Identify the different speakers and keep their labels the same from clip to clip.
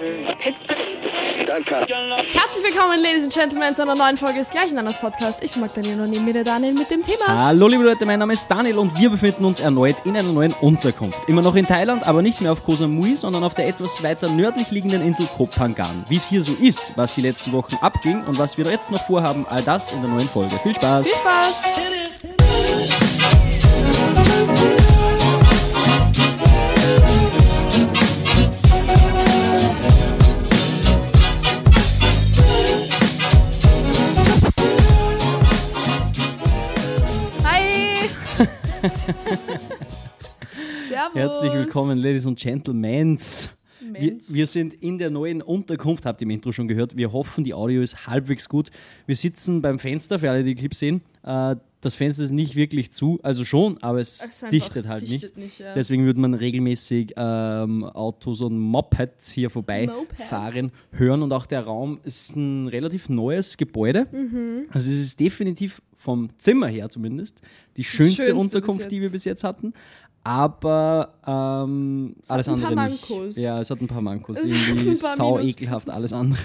Speaker 1: Herzlich willkommen, Ladies and Gentlemen, zu einer neuen Folge des gleichen Anders Podcast. Ich bin Magdalena und neben mir der Daniel mit dem Thema.
Speaker 2: Hallo liebe Leute, mein Name ist Daniel und wir befinden uns erneut in einer neuen Unterkunft. Immer noch in Thailand, aber nicht mehr auf Koh Samui, sondern auf der etwas weiter nördlich liegenden Insel Koh Phangan. Wie es hier so ist, was die letzten Wochen abging und was wir jetzt noch vorhaben, all das in der neuen Folge. Viel Spaß!
Speaker 1: Viel Spaß! Servus!
Speaker 2: Herzlich willkommen, Ladies und Gentlemen. Wir, wir sind in der neuen Unterkunft, habt ihr im Intro schon gehört. Wir hoffen, die Audio ist halbwegs gut. Wir sitzen beim Fenster, für alle, die die Clip sehen. Äh, das Fenster ist nicht wirklich zu, also schon, aber es,
Speaker 1: Es
Speaker 2: dichtet halt
Speaker 1: dichtet
Speaker 2: nicht.
Speaker 1: nicht, ja.
Speaker 2: Deswegen würde man regelmäßig ähm, Autos und Mopeds hier vorbei
Speaker 1: Mopeds.
Speaker 2: fahren, hören. Und auch der Raum ist ein relativ neues Gebäude.
Speaker 1: Mhm.
Speaker 2: Also es ist definitiv vom Zimmer her zumindest die schönste,
Speaker 1: Schönste
Speaker 2: Unterkunft, die wir bis jetzt hatten. Aber ähm,
Speaker 1: hat
Speaker 2: alles
Speaker 1: ein paar
Speaker 2: andere nicht.
Speaker 1: Mankos.
Speaker 2: Ja, es hat ein paar Mankos.
Speaker 1: Es
Speaker 2: Irgendwie
Speaker 1: paar
Speaker 2: sau
Speaker 1: Minuspunkte.
Speaker 2: ekelhaft alles andere.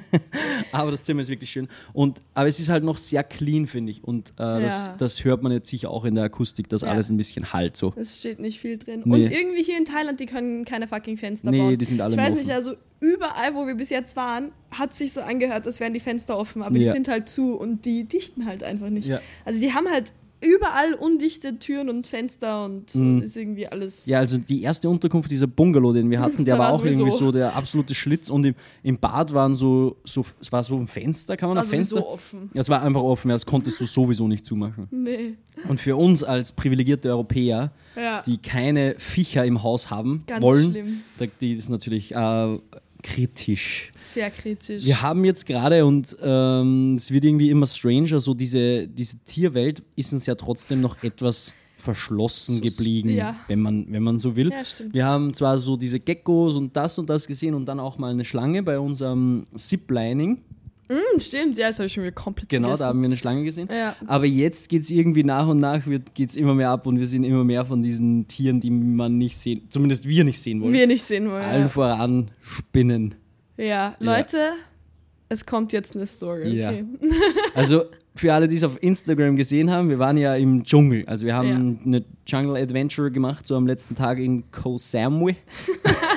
Speaker 2: aber das Zimmer ist wirklich schön. Und, aber es ist halt noch sehr clean, finde ich. Und äh, das,
Speaker 1: Ja.
Speaker 2: das hört man jetzt sicher auch in der Akustik, dass
Speaker 1: Ja.
Speaker 2: alles ein bisschen halt so.
Speaker 1: Es steht nicht viel drin.
Speaker 2: Nee.
Speaker 1: Und irgendwie hier in Thailand, die können keine fucking Fenster
Speaker 2: Nee,
Speaker 1: bauen.
Speaker 2: die sind alle
Speaker 1: Ich weiß
Speaker 2: offen.
Speaker 1: nicht, also überall, wo wir bis jetzt waren, hat sich so angehört, als wären die Fenster offen, aber
Speaker 2: Ja.
Speaker 1: die sind halt zu und die dichten halt einfach nicht. Also die haben halt überall undichte Türen und Fenster und ist irgendwie alles.
Speaker 2: Mhm. Ja, also die erste Unterkunft, dieser Bungalow, den wir hatten, der war
Speaker 1: war
Speaker 2: auch
Speaker 1: sowieso-
Speaker 2: irgendwie so der absolute Schlitz und im, im Bad waren so, so, es war so ein Fenster, kann man
Speaker 1: war
Speaker 2: ein Fenster?
Speaker 1: sowieso offen.
Speaker 2: Ja, es war einfach offen, ja, das konntest du sowieso nicht zumachen.
Speaker 1: Nee.
Speaker 2: Und für uns als privilegierte Europäer,
Speaker 1: Ja.
Speaker 2: die keine Viecher im Haus haben
Speaker 1: Ganz
Speaker 2: wollen,
Speaker 1: schlimm.
Speaker 2: da, die ist natürlich äh, kritisch.
Speaker 1: Sehr kritisch.
Speaker 2: Wir haben jetzt gerade, und ähm, es wird irgendwie immer stranger, so diese, diese Tierwelt ist uns ja trotzdem noch etwas verschlossen
Speaker 1: So-
Speaker 2: geblieben,
Speaker 1: ja.
Speaker 2: wenn, man, wenn man so will.
Speaker 1: Ja.
Speaker 2: Wir haben zwar so diese Geckos und das und das gesehen und dann auch mal eine Schlange bei unserem Ziplining.
Speaker 1: Hm, stimmt, ja, das habe ich schon wieder komplett
Speaker 2: Genau,
Speaker 1: vergessen.
Speaker 2: da haben wir eine Schlange gesehen.
Speaker 1: Ja.
Speaker 2: Aber jetzt geht es irgendwie nach und nach, geht es immer mehr ab und wir sehen immer mehr von diesen Tieren, die man nicht sehen, zumindest wir nicht sehen wollen.
Speaker 1: wir nicht sehen wollen.
Speaker 2: Allen
Speaker 1: Ja.
Speaker 2: voran Spinnen.
Speaker 1: ja, Leute, es kommt jetzt eine Story.
Speaker 2: Ja.
Speaker 1: Okay.
Speaker 2: Also für alle, die es auf Instagram gesehen haben, wir waren ja im Dschungel. Also wir haben eine Jungle Adventure gemacht, so am letzten Tag in Koh Samui.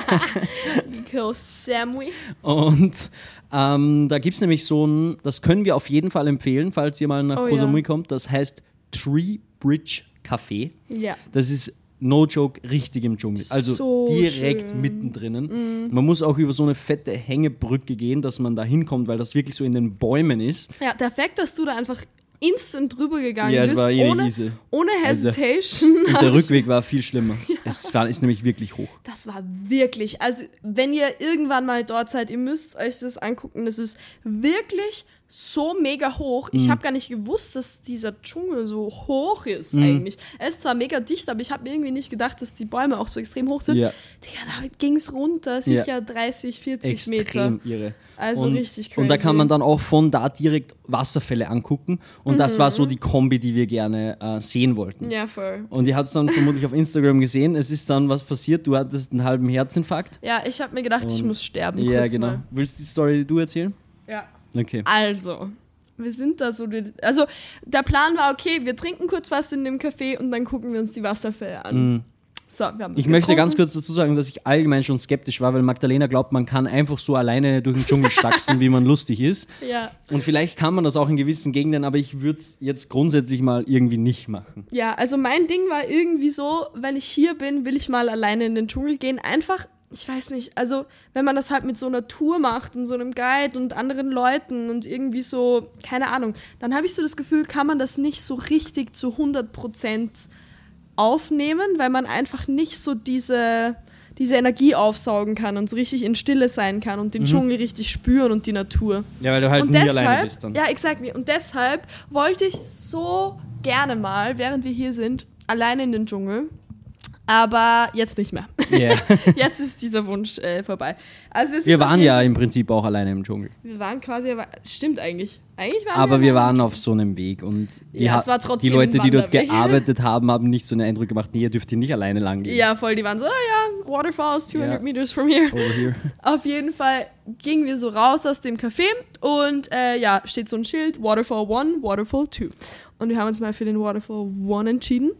Speaker 1: Kill Samui.
Speaker 2: Und ähm, da gibt es nämlich so ein, das können wir auf jeden Fall empfehlen, falls ihr mal nach
Speaker 1: Oh
Speaker 2: Koh
Speaker 1: ja.
Speaker 2: Samui kommt. Das heißt Tree Bridge Café.
Speaker 1: Ja.
Speaker 2: Das ist no joke richtig im Dschungel. Also
Speaker 1: So
Speaker 2: direkt
Speaker 1: schön. Mhm.
Speaker 2: mittendrin. Man muss auch über so eine fette Hängebrücke gehen, dass man da hinkommt, weil das wirklich so in den Bäumen ist.
Speaker 1: Ja, der Fakt, dass du da einfach instant drüber gegangen
Speaker 2: Ja, es
Speaker 1: bist, ohne,
Speaker 2: easy.
Speaker 1: ohne
Speaker 2: Also-
Speaker 1: Hesitation.
Speaker 2: Und
Speaker 1: hab
Speaker 2: der Rückweg war viel schlimmer. Es war, ist nämlich wirklich hoch.
Speaker 1: Das war wirklich, also wenn ihr irgendwann mal dort seid, ihr müsst euch das angucken. Das ist wirklich so mega hoch.
Speaker 2: Mhm.
Speaker 1: Ich habe gar nicht gewusst, dass dieser Dschungel so hoch ist
Speaker 2: Mhm.
Speaker 1: eigentlich. Er ist zwar mega dicht, aber ich habe mir irgendwie nicht gedacht, dass die Bäume auch so extrem hoch sind.
Speaker 2: Ja.
Speaker 1: Digga, da ging es runter, sicher 30, 40 Meter.
Speaker 2: Extrem irre.
Speaker 1: Also
Speaker 2: und,
Speaker 1: richtig
Speaker 2: Und da
Speaker 1: crazy.
Speaker 2: kann man dann auch von da direkt Wasserfälle angucken. Und das war
Speaker 1: Mhm.
Speaker 2: so die Kombi, die wir gerne äh, sehen wollten.
Speaker 1: Ja, voll.
Speaker 2: Und ihr habt es dann vermutlich auf Instagram gesehen. Es ist dann was passiert. Du hattest einen halben Herzinfarkt.
Speaker 1: Ja, ich habe mir gedacht, ich
Speaker 2: Und-
Speaker 1: muss sterben.
Speaker 2: Ja,
Speaker 1: kurz
Speaker 2: genau.
Speaker 1: Mal.
Speaker 2: Willst du die Story du erzählen?
Speaker 1: Ja.
Speaker 2: Okay.
Speaker 1: Also, wir sind da so. Also, der Plan war, okay, wir trinken kurz was in dem Café und dann gucken wir uns die Wasserfälle an. So.
Speaker 2: Ich möchte
Speaker 1: getrunken.
Speaker 2: ganz kurz dazu sagen, dass ich allgemein schon skeptisch war, weil Magdalena glaubt, man kann einfach so alleine durch den Dschungel stachsen, wie man lustig ist.
Speaker 1: Ja,
Speaker 2: Und vielleicht kann man das auch in gewissen Gegenden, aber ich würde es jetzt grundsätzlich mal irgendwie nicht machen.
Speaker 1: ja, also mein Ding war irgendwie so, wenn ich hier bin, will ich mal alleine in den Dschungel gehen. Einfach, ich weiß nicht, also wenn man das halt mit so einer Tour macht und so einem Guide und anderen Leuten und irgendwie so, keine Ahnung, dann habe ich so das Gefühl, kann man das nicht so richtig zu 100 Prozent aufnehmen, weil man einfach nicht so diese, diese Energie aufsaugen kann und so richtig in Stille sein kann und den Dschungel richtig spüren und die Natur.
Speaker 2: Ja, weil du halt
Speaker 1: und
Speaker 2: nie
Speaker 1: deshalb,
Speaker 2: alleine bist dann.
Speaker 1: Ja, exactly. Und deshalb wollte ich so gerne mal, während wir hier sind, alleine in den Dschungel. Aber jetzt nicht mehr.
Speaker 2: Yeah.
Speaker 1: jetzt ist dieser Wunsch äh, vorbei. Also wir,
Speaker 2: Wir waren ja im Prinzip auch alleine im Dschungel.
Speaker 1: Wir waren quasi, aber- stimmt eigentlich.
Speaker 2: Aber wir waren auf so einem Weg und die,
Speaker 1: Ja, es war trotzdem
Speaker 2: die Leute, die dort gearbeitet haben, haben nicht so einen Eindruck gemacht, nee, ihr dürft hier nicht alleine lang gehen.
Speaker 1: Ja, voll, die waren so, ah ja, Waterfalls, 200
Speaker 2: Ja.
Speaker 1: meters from here.
Speaker 2: Here.
Speaker 1: Auf jeden Fall gingen wir so raus aus dem Café und äh, ja, steht so ein Schild, Waterfall 1, Waterfall 2. Und wir haben uns mal für den Waterfall 1 entschieden.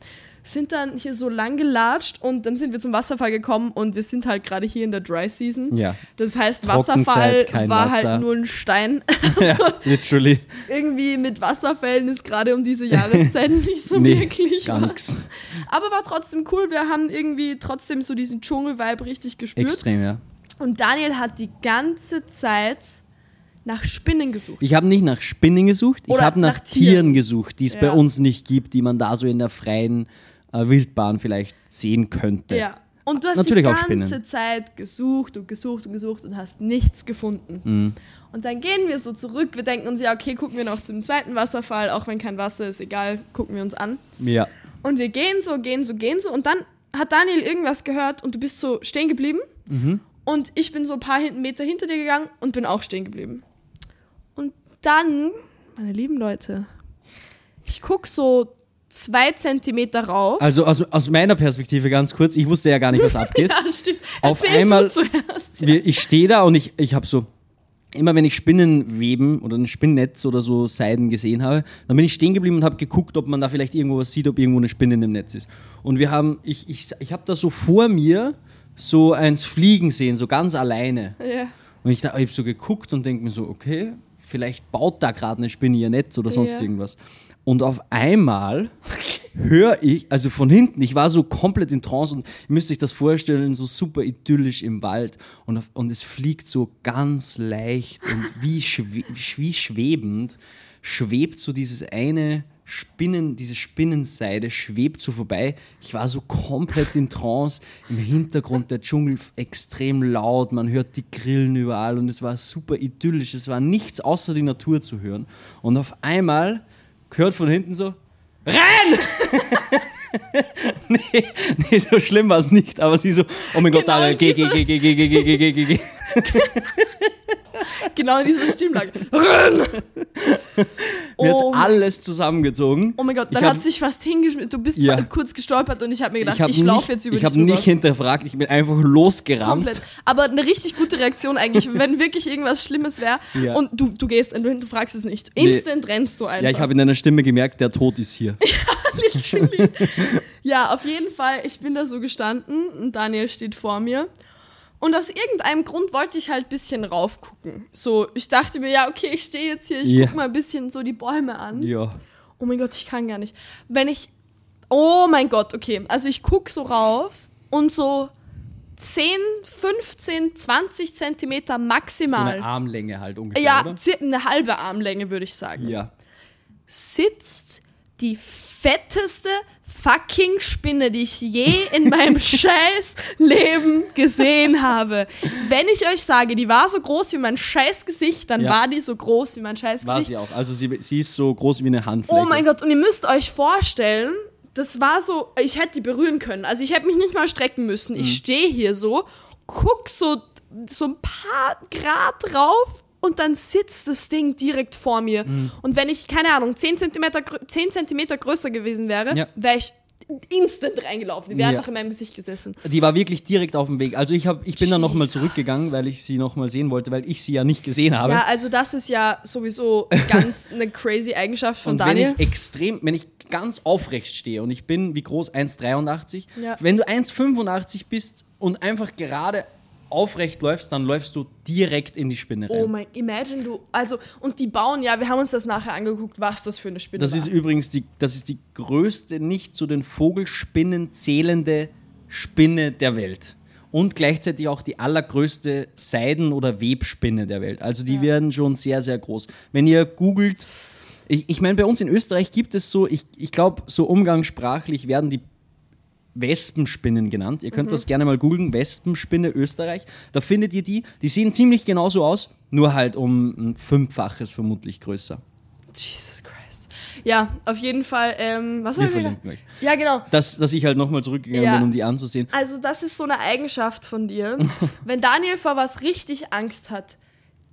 Speaker 1: Sind dann hier so lang gelatscht und dann sind wir zum Wasserfall gekommen und wir sind halt gerade hier in der Dry Season.
Speaker 2: Ja.
Speaker 1: Das heißt, Wasserfall war
Speaker 2: Wasser.
Speaker 1: halt nur ein Stein.
Speaker 2: ja, literally.
Speaker 1: Irgendwie mit Wasserfällen ist gerade um diese Jahreszeit nicht so
Speaker 2: Nee,
Speaker 1: wirklich was. Aber war trotzdem cool. Wir haben irgendwie trotzdem so diesen Dschungel-Vibe richtig gespürt.
Speaker 2: Extrem, ja.
Speaker 1: Und Daniel hat die ganze Zeit nach Spinnen gesucht.
Speaker 2: Ich habe nicht nach Spinnen gesucht, ich
Speaker 1: Oder
Speaker 2: habe nach,
Speaker 1: nach Tieren.
Speaker 2: Gesucht, die es bei
Speaker 1: Ja.
Speaker 2: uns nicht gibt, die man da so in der freien Wildbahn vielleicht sehen könnte.
Speaker 1: Ja. Und du hast
Speaker 2: Natürlich
Speaker 1: die
Speaker 2: auch
Speaker 1: ganze. Zeit gesucht und gesucht und gesucht und hast nichts gefunden.
Speaker 2: Mhm.
Speaker 1: Und dann gehen wir so zurück. Wir denken uns, ja, okay, gucken wir noch zum zweiten Wasserfall, auch wenn kein Wasser ist, egal, gucken wir uns an.
Speaker 2: Ja.
Speaker 1: Und wir gehen so, gehen so, gehen so. Und dann hat Daniel irgendwas gehört und du bist so stehen geblieben.
Speaker 2: Mhm.
Speaker 1: Und ich bin so ein paar Meter hinter dir gegangen und bin auch stehen geblieben. Und dann, meine lieben Leute, ich guck so zwei Zentimeter rauf.
Speaker 2: Also aus, aus meiner Perspektive ganz kurz, ich wusste ja gar nicht, was abgeht.
Speaker 1: Ja, stimmt.
Speaker 2: Auf
Speaker 1: Erzähl
Speaker 2: einmal-
Speaker 1: zuerst. Ja.
Speaker 2: Wir, ich stehe da und ich, ich habe so, immer wenn ich Spinnenweben oder ein Spinnnetz oder so Seiden gesehen habe, dann bin ich stehen geblieben und habe geguckt, ob man da vielleicht irgendwo was sieht, ob irgendwo eine Spinne in dem Netz ist. Und wir haben, ich, ich, ich habe da so vor mir so eins fliegen sehen, so ganz alleine.
Speaker 1: Ja.
Speaker 2: Und ich, ich habe so geguckt und denke mir so, okay, vielleicht baut da gerade eine Spinne ihr Netz oder sonst
Speaker 1: Ja.
Speaker 2: irgendwas. Und auf einmal höre ich, also von hinten, ich war so komplett in Trance und ihr müsst euch das vorstellen, so super idyllisch im Wald und, auf, und es fliegt so ganz leicht und wie, schwe wie schwebend schwebt so dieses eine Spinnen, diese Spinnenseide schwebt so vorbei. Ich war so komplett in Trance. Im Hintergrund der Dschungel extrem laut, man hört die Grillen überall und es war super idyllisch. Es war nichts außer die Natur zu hören. Und auf einmal hört von hinten so, renn! nee, nee, so schlimm war es nicht, aber sie so, oh mein Gott,
Speaker 1: Genau
Speaker 2: Daniel, geh, geh, geh, geh, geh, geh, geh, geh, geh.
Speaker 1: Genau in dieser Stimmlage.
Speaker 2: Mir
Speaker 1: Oh,
Speaker 2: alles zusammengezogen.
Speaker 1: oh mein Gott,
Speaker 2: Ich
Speaker 1: dann
Speaker 2: hab-
Speaker 1: hat sich fast hingeschmissen. Du bist
Speaker 2: Ja.
Speaker 1: kurz gestolpert und ich habe mir gedacht,
Speaker 2: ich habe
Speaker 1: ich, laufe jetzt über
Speaker 2: ich
Speaker 1: dich
Speaker 2: hab
Speaker 1: drüber.
Speaker 2: nicht hinterfragt, ich bin einfach losgerannt.
Speaker 1: Komplett. Aber eine richtig gute Reaktion eigentlich, wenn wirklich irgendwas Schlimmes wäre
Speaker 2: Ja.
Speaker 1: und du, du gehst und du, du fragst es nicht.
Speaker 2: Nee.
Speaker 1: Instant rennst du einfach.
Speaker 2: Ja, ich habe in deiner Stimme gemerkt, der Tod ist hier.
Speaker 1: Ja, auf jeden Fall, ich bin da so gestanden und Daniel steht vor mir. Und aus irgendeinem Grund wollte ich halt ein bisschen raufgucken. So, ich dachte mir, ja, okay, ich stehe jetzt hier, ich
Speaker 2: Ja.
Speaker 1: guck mal ein bisschen so die Bäume an.
Speaker 2: Ja.
Speaker 1: Oh mein Gott, ich kann gar nicht. Wenn ich. Oh mein Gott, okay. Also ich guck so rauf und so 10, 15, 20 Zentimeter
Speaker 2: So
Speaker 1: maximal.
Speaker 2: eine Armlänge halt ungefähr,
Speaker 1: ja,
Speaker 2: oder?
Speaker 1: eine halbe Armlänge, würde ich sagen.
Speaker 2: Ja.
Speaker 1: Sitzt die fetteste fucking Spinne, die ich je in meinem scheiß Leben gesehen habe. Wenn ich euch sage, die war so groß wie mein scheiß Gesicht, dann
Speaker 2: Ja.
Speaker 1: war die so groß wie mein scheiß
Speaker 2: War
Speaker 1: Gesicht.
Speaker 2: sie auch. Also sie, sie ist so groß wie eine Handfläche.
Speaker 1: Oh mein Gott, und ihr müsst euch vorstellen, das war so, ich hätte die berühren können. Also ich hätte mich nicht mal strecken müssen.
Speaker 2: Mhm.
Speaker 1: Ich stehe hier so, guck so, so ein paar Grad drauf und dann sitzt das Ding direkt vor mir.
Speaker 2: Mhm.
Speaker 1: Und wenn ich, keine Ahnung, 10 Zentimeter, grö- 10 Zentimeter größer gewesen wäre,
Speaker 2: Ja.
Speaker 1: wäre ich instant reingelaufen. Die wäre
Speaker 2: Ja.
Speaker 1: einfach in meinem Gesicht gesessen.
Speaker 2: Die war wirklich direkt auf dem Weg. Also ich, hab, ich bin dann nochmal zurückgegangen, weil ich sie nochmal sehen wollte, weil ich sie ja nicht gesehen habe.
Speaker 1: Ja, also das ist ja sowieso ganz eine crazy Eigenschaft von
Speaker 2: und
Speaker 1: Daniel.
Speaker 2: wenn ich extrem, wenn ich ganz aufrecht stehe und ich bin, wie groß, 1,83,
Speaker 1: Ja.
Speaker 2: wenn du 1,85 bist und einfach gerade aufrecht läufst, dann läufst du direkt in die Spinne rein.
Speaker 1: Oh mein, imagine du, also, und die bauen ja, wir haben uns das nachher angeguckt, was das für eine Spinne
Speaker 2: Das
Speaker 1: war.
Speaker 2: ist übrigens die, das ist die größte nicht zu den Vogelspinnen zählende Spinne der Welt. Und gleichzeitig auch die allergrößte Seiden- oder Webspinne der Welt. Also die werden schon sehr, sehr groß. Wenn ihr googelt, ich, ich meine, bei uns in Österreich gibt es so, ich, ich glaube, so umgangssprachlich werden die Wespenspinnen genannt. Ihr könnt das gerne mal googeln, Wespenspinne Österreich. Da findet ihr die. Die sehen ziemlich genauso aus, nur halt um ein Fünffaches vermutlich größer.
Speaker 1: Jesus Christ. Ja, auf jeden Fall. Ähm, was
Speaker 2: Wir
Speaker 1: war wir
Speaker 2: verlinken euch.
Speaker 1: Ja, genau.
Speaker 2: Dass, dass ich halt nochmal zurückgegangen
Speaker 1: Ja.
Speaker 2: bin, um die anzusehen.
Speaker 1: Also, das ist so eine Eigenschaft von dir. Wenn Daniel vor was richtig Angst hat,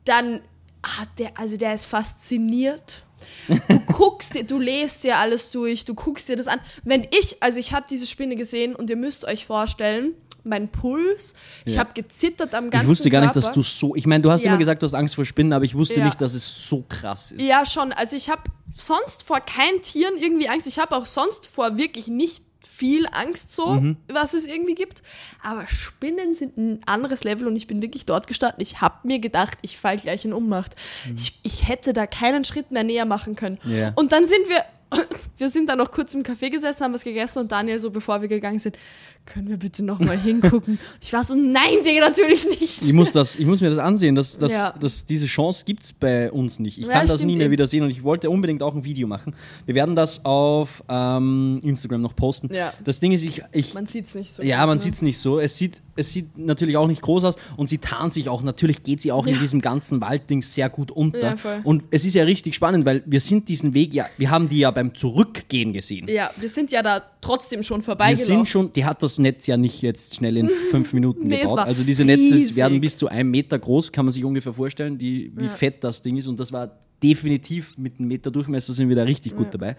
Speaker 1: dann hat der, also der ist fasziniert. Du guckst dir, du lest dir alles durch, du guckst dir das an. Wenn ich, also ich habe diese Spinne gesehen und ihr müsst euch vorstellen, mein Puls, ich
Speaker 2: Ja.
Speaker 1: habe gezittert am ganzen
Speaker 2: Ich wusste gar nicht,
Speaker 1: Körper.
Speaker 2: dass du so. Ich meine, du hast
Speaker 1: Ja.
Speaker 2: immer gesagt, du hast Angst vor Spinnen, aber ich wusste
Speaker 1: Ja.
Speaker 2: nicht, dass es so krass ist.
Speaker 1: Ja, schon. Also ich habe sonst vor keinen Tieren irgendwie Angst. Ich habe auch sonst vor wirklich nicht viel Angst so,
Speaker 2: Mhm.
Speaker 1: was es irgendwie gibt. Aber Spinnen sind ein anderes Level und ich bin wirklich dort gestanden. Ich habe mir gedacht, ich fall gleich in Ohnmacht. Ich, ich hätte da keinen Schritt mehr näher machen können.
Speaker 2: Mhm. Ja.
Speaker 1: Und dann sind wir, wir sind dann noch kurz im Café gesessen, haben was gegessen und Daniel so, bevor wir gegangen sind, können wir bitte noch mal hingucken? Ich war so, nein, Digga, natürlich nicht.
Speaker 2: Ich muss, das, ich muss mir das ansehen, dass, dass,
Speaker 1: Ja.
Speaker 2: dass diese Chance gibt es bei uns nicht. Ich
Speaker 1: Ja,
Speaker 2: kann das nie mehr
Speaker 1: eben.
Speaker 2: wieder sehen und ich wollte unbedingt auch ein Video machen. Wir werden das auf ähm, Instagram noch posten.
Speaker 1: Ja.
Speaker 2: Das Ding ist, ich, ich
Speaker 1: Man sieht es nicht so.
Speaker 2: ja,
Speaker 1: gut,
Speaker 2: man
Speaker 1: ne?
Speaker 2: sieht es nicht so. Es sieht, es sieht natürlich auch nicht groß aus und sie tarnt sich auch. Natürlich geht sie auch in
Speaker 1: Ja.
Speaker 2: diesem ganzen Waldding sehr gut unter.
Speaker 1: Ja,
Speaker 2: und es ist ja richtig spannend, weil wir sind diesen Weg ja, wir haben die ja beim Zurückgehen gesehen.
Speaker 1: Ja, wir sind ja da trotzdem schon
Speaker 2: Wir
Speaker 1: vorbeigelaufen.
Speaker 2: sind schon, die hat das Netz ja nicht jetzt schnell in fünf Minuten
Speaker 1: Nee,
Speaker 2: gebaut. Also diese Netze
Speaker 1: riesig.
Speaker 2: werden bis zu einem Meter groß, kann man sich ungefähr vorstellen, die, wie fett das Ding ist. Und das war definitiv mit einem Meter Durchmesser sind wir da richtig gut dabei.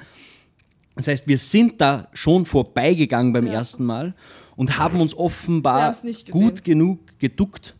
Speaker 2: Das heißt, wir sind da schon vorbeigegangen beim
Speaker 1: Ja.
Speaker 2: ersten Mal und haben uns offenbar gut genug geduckt.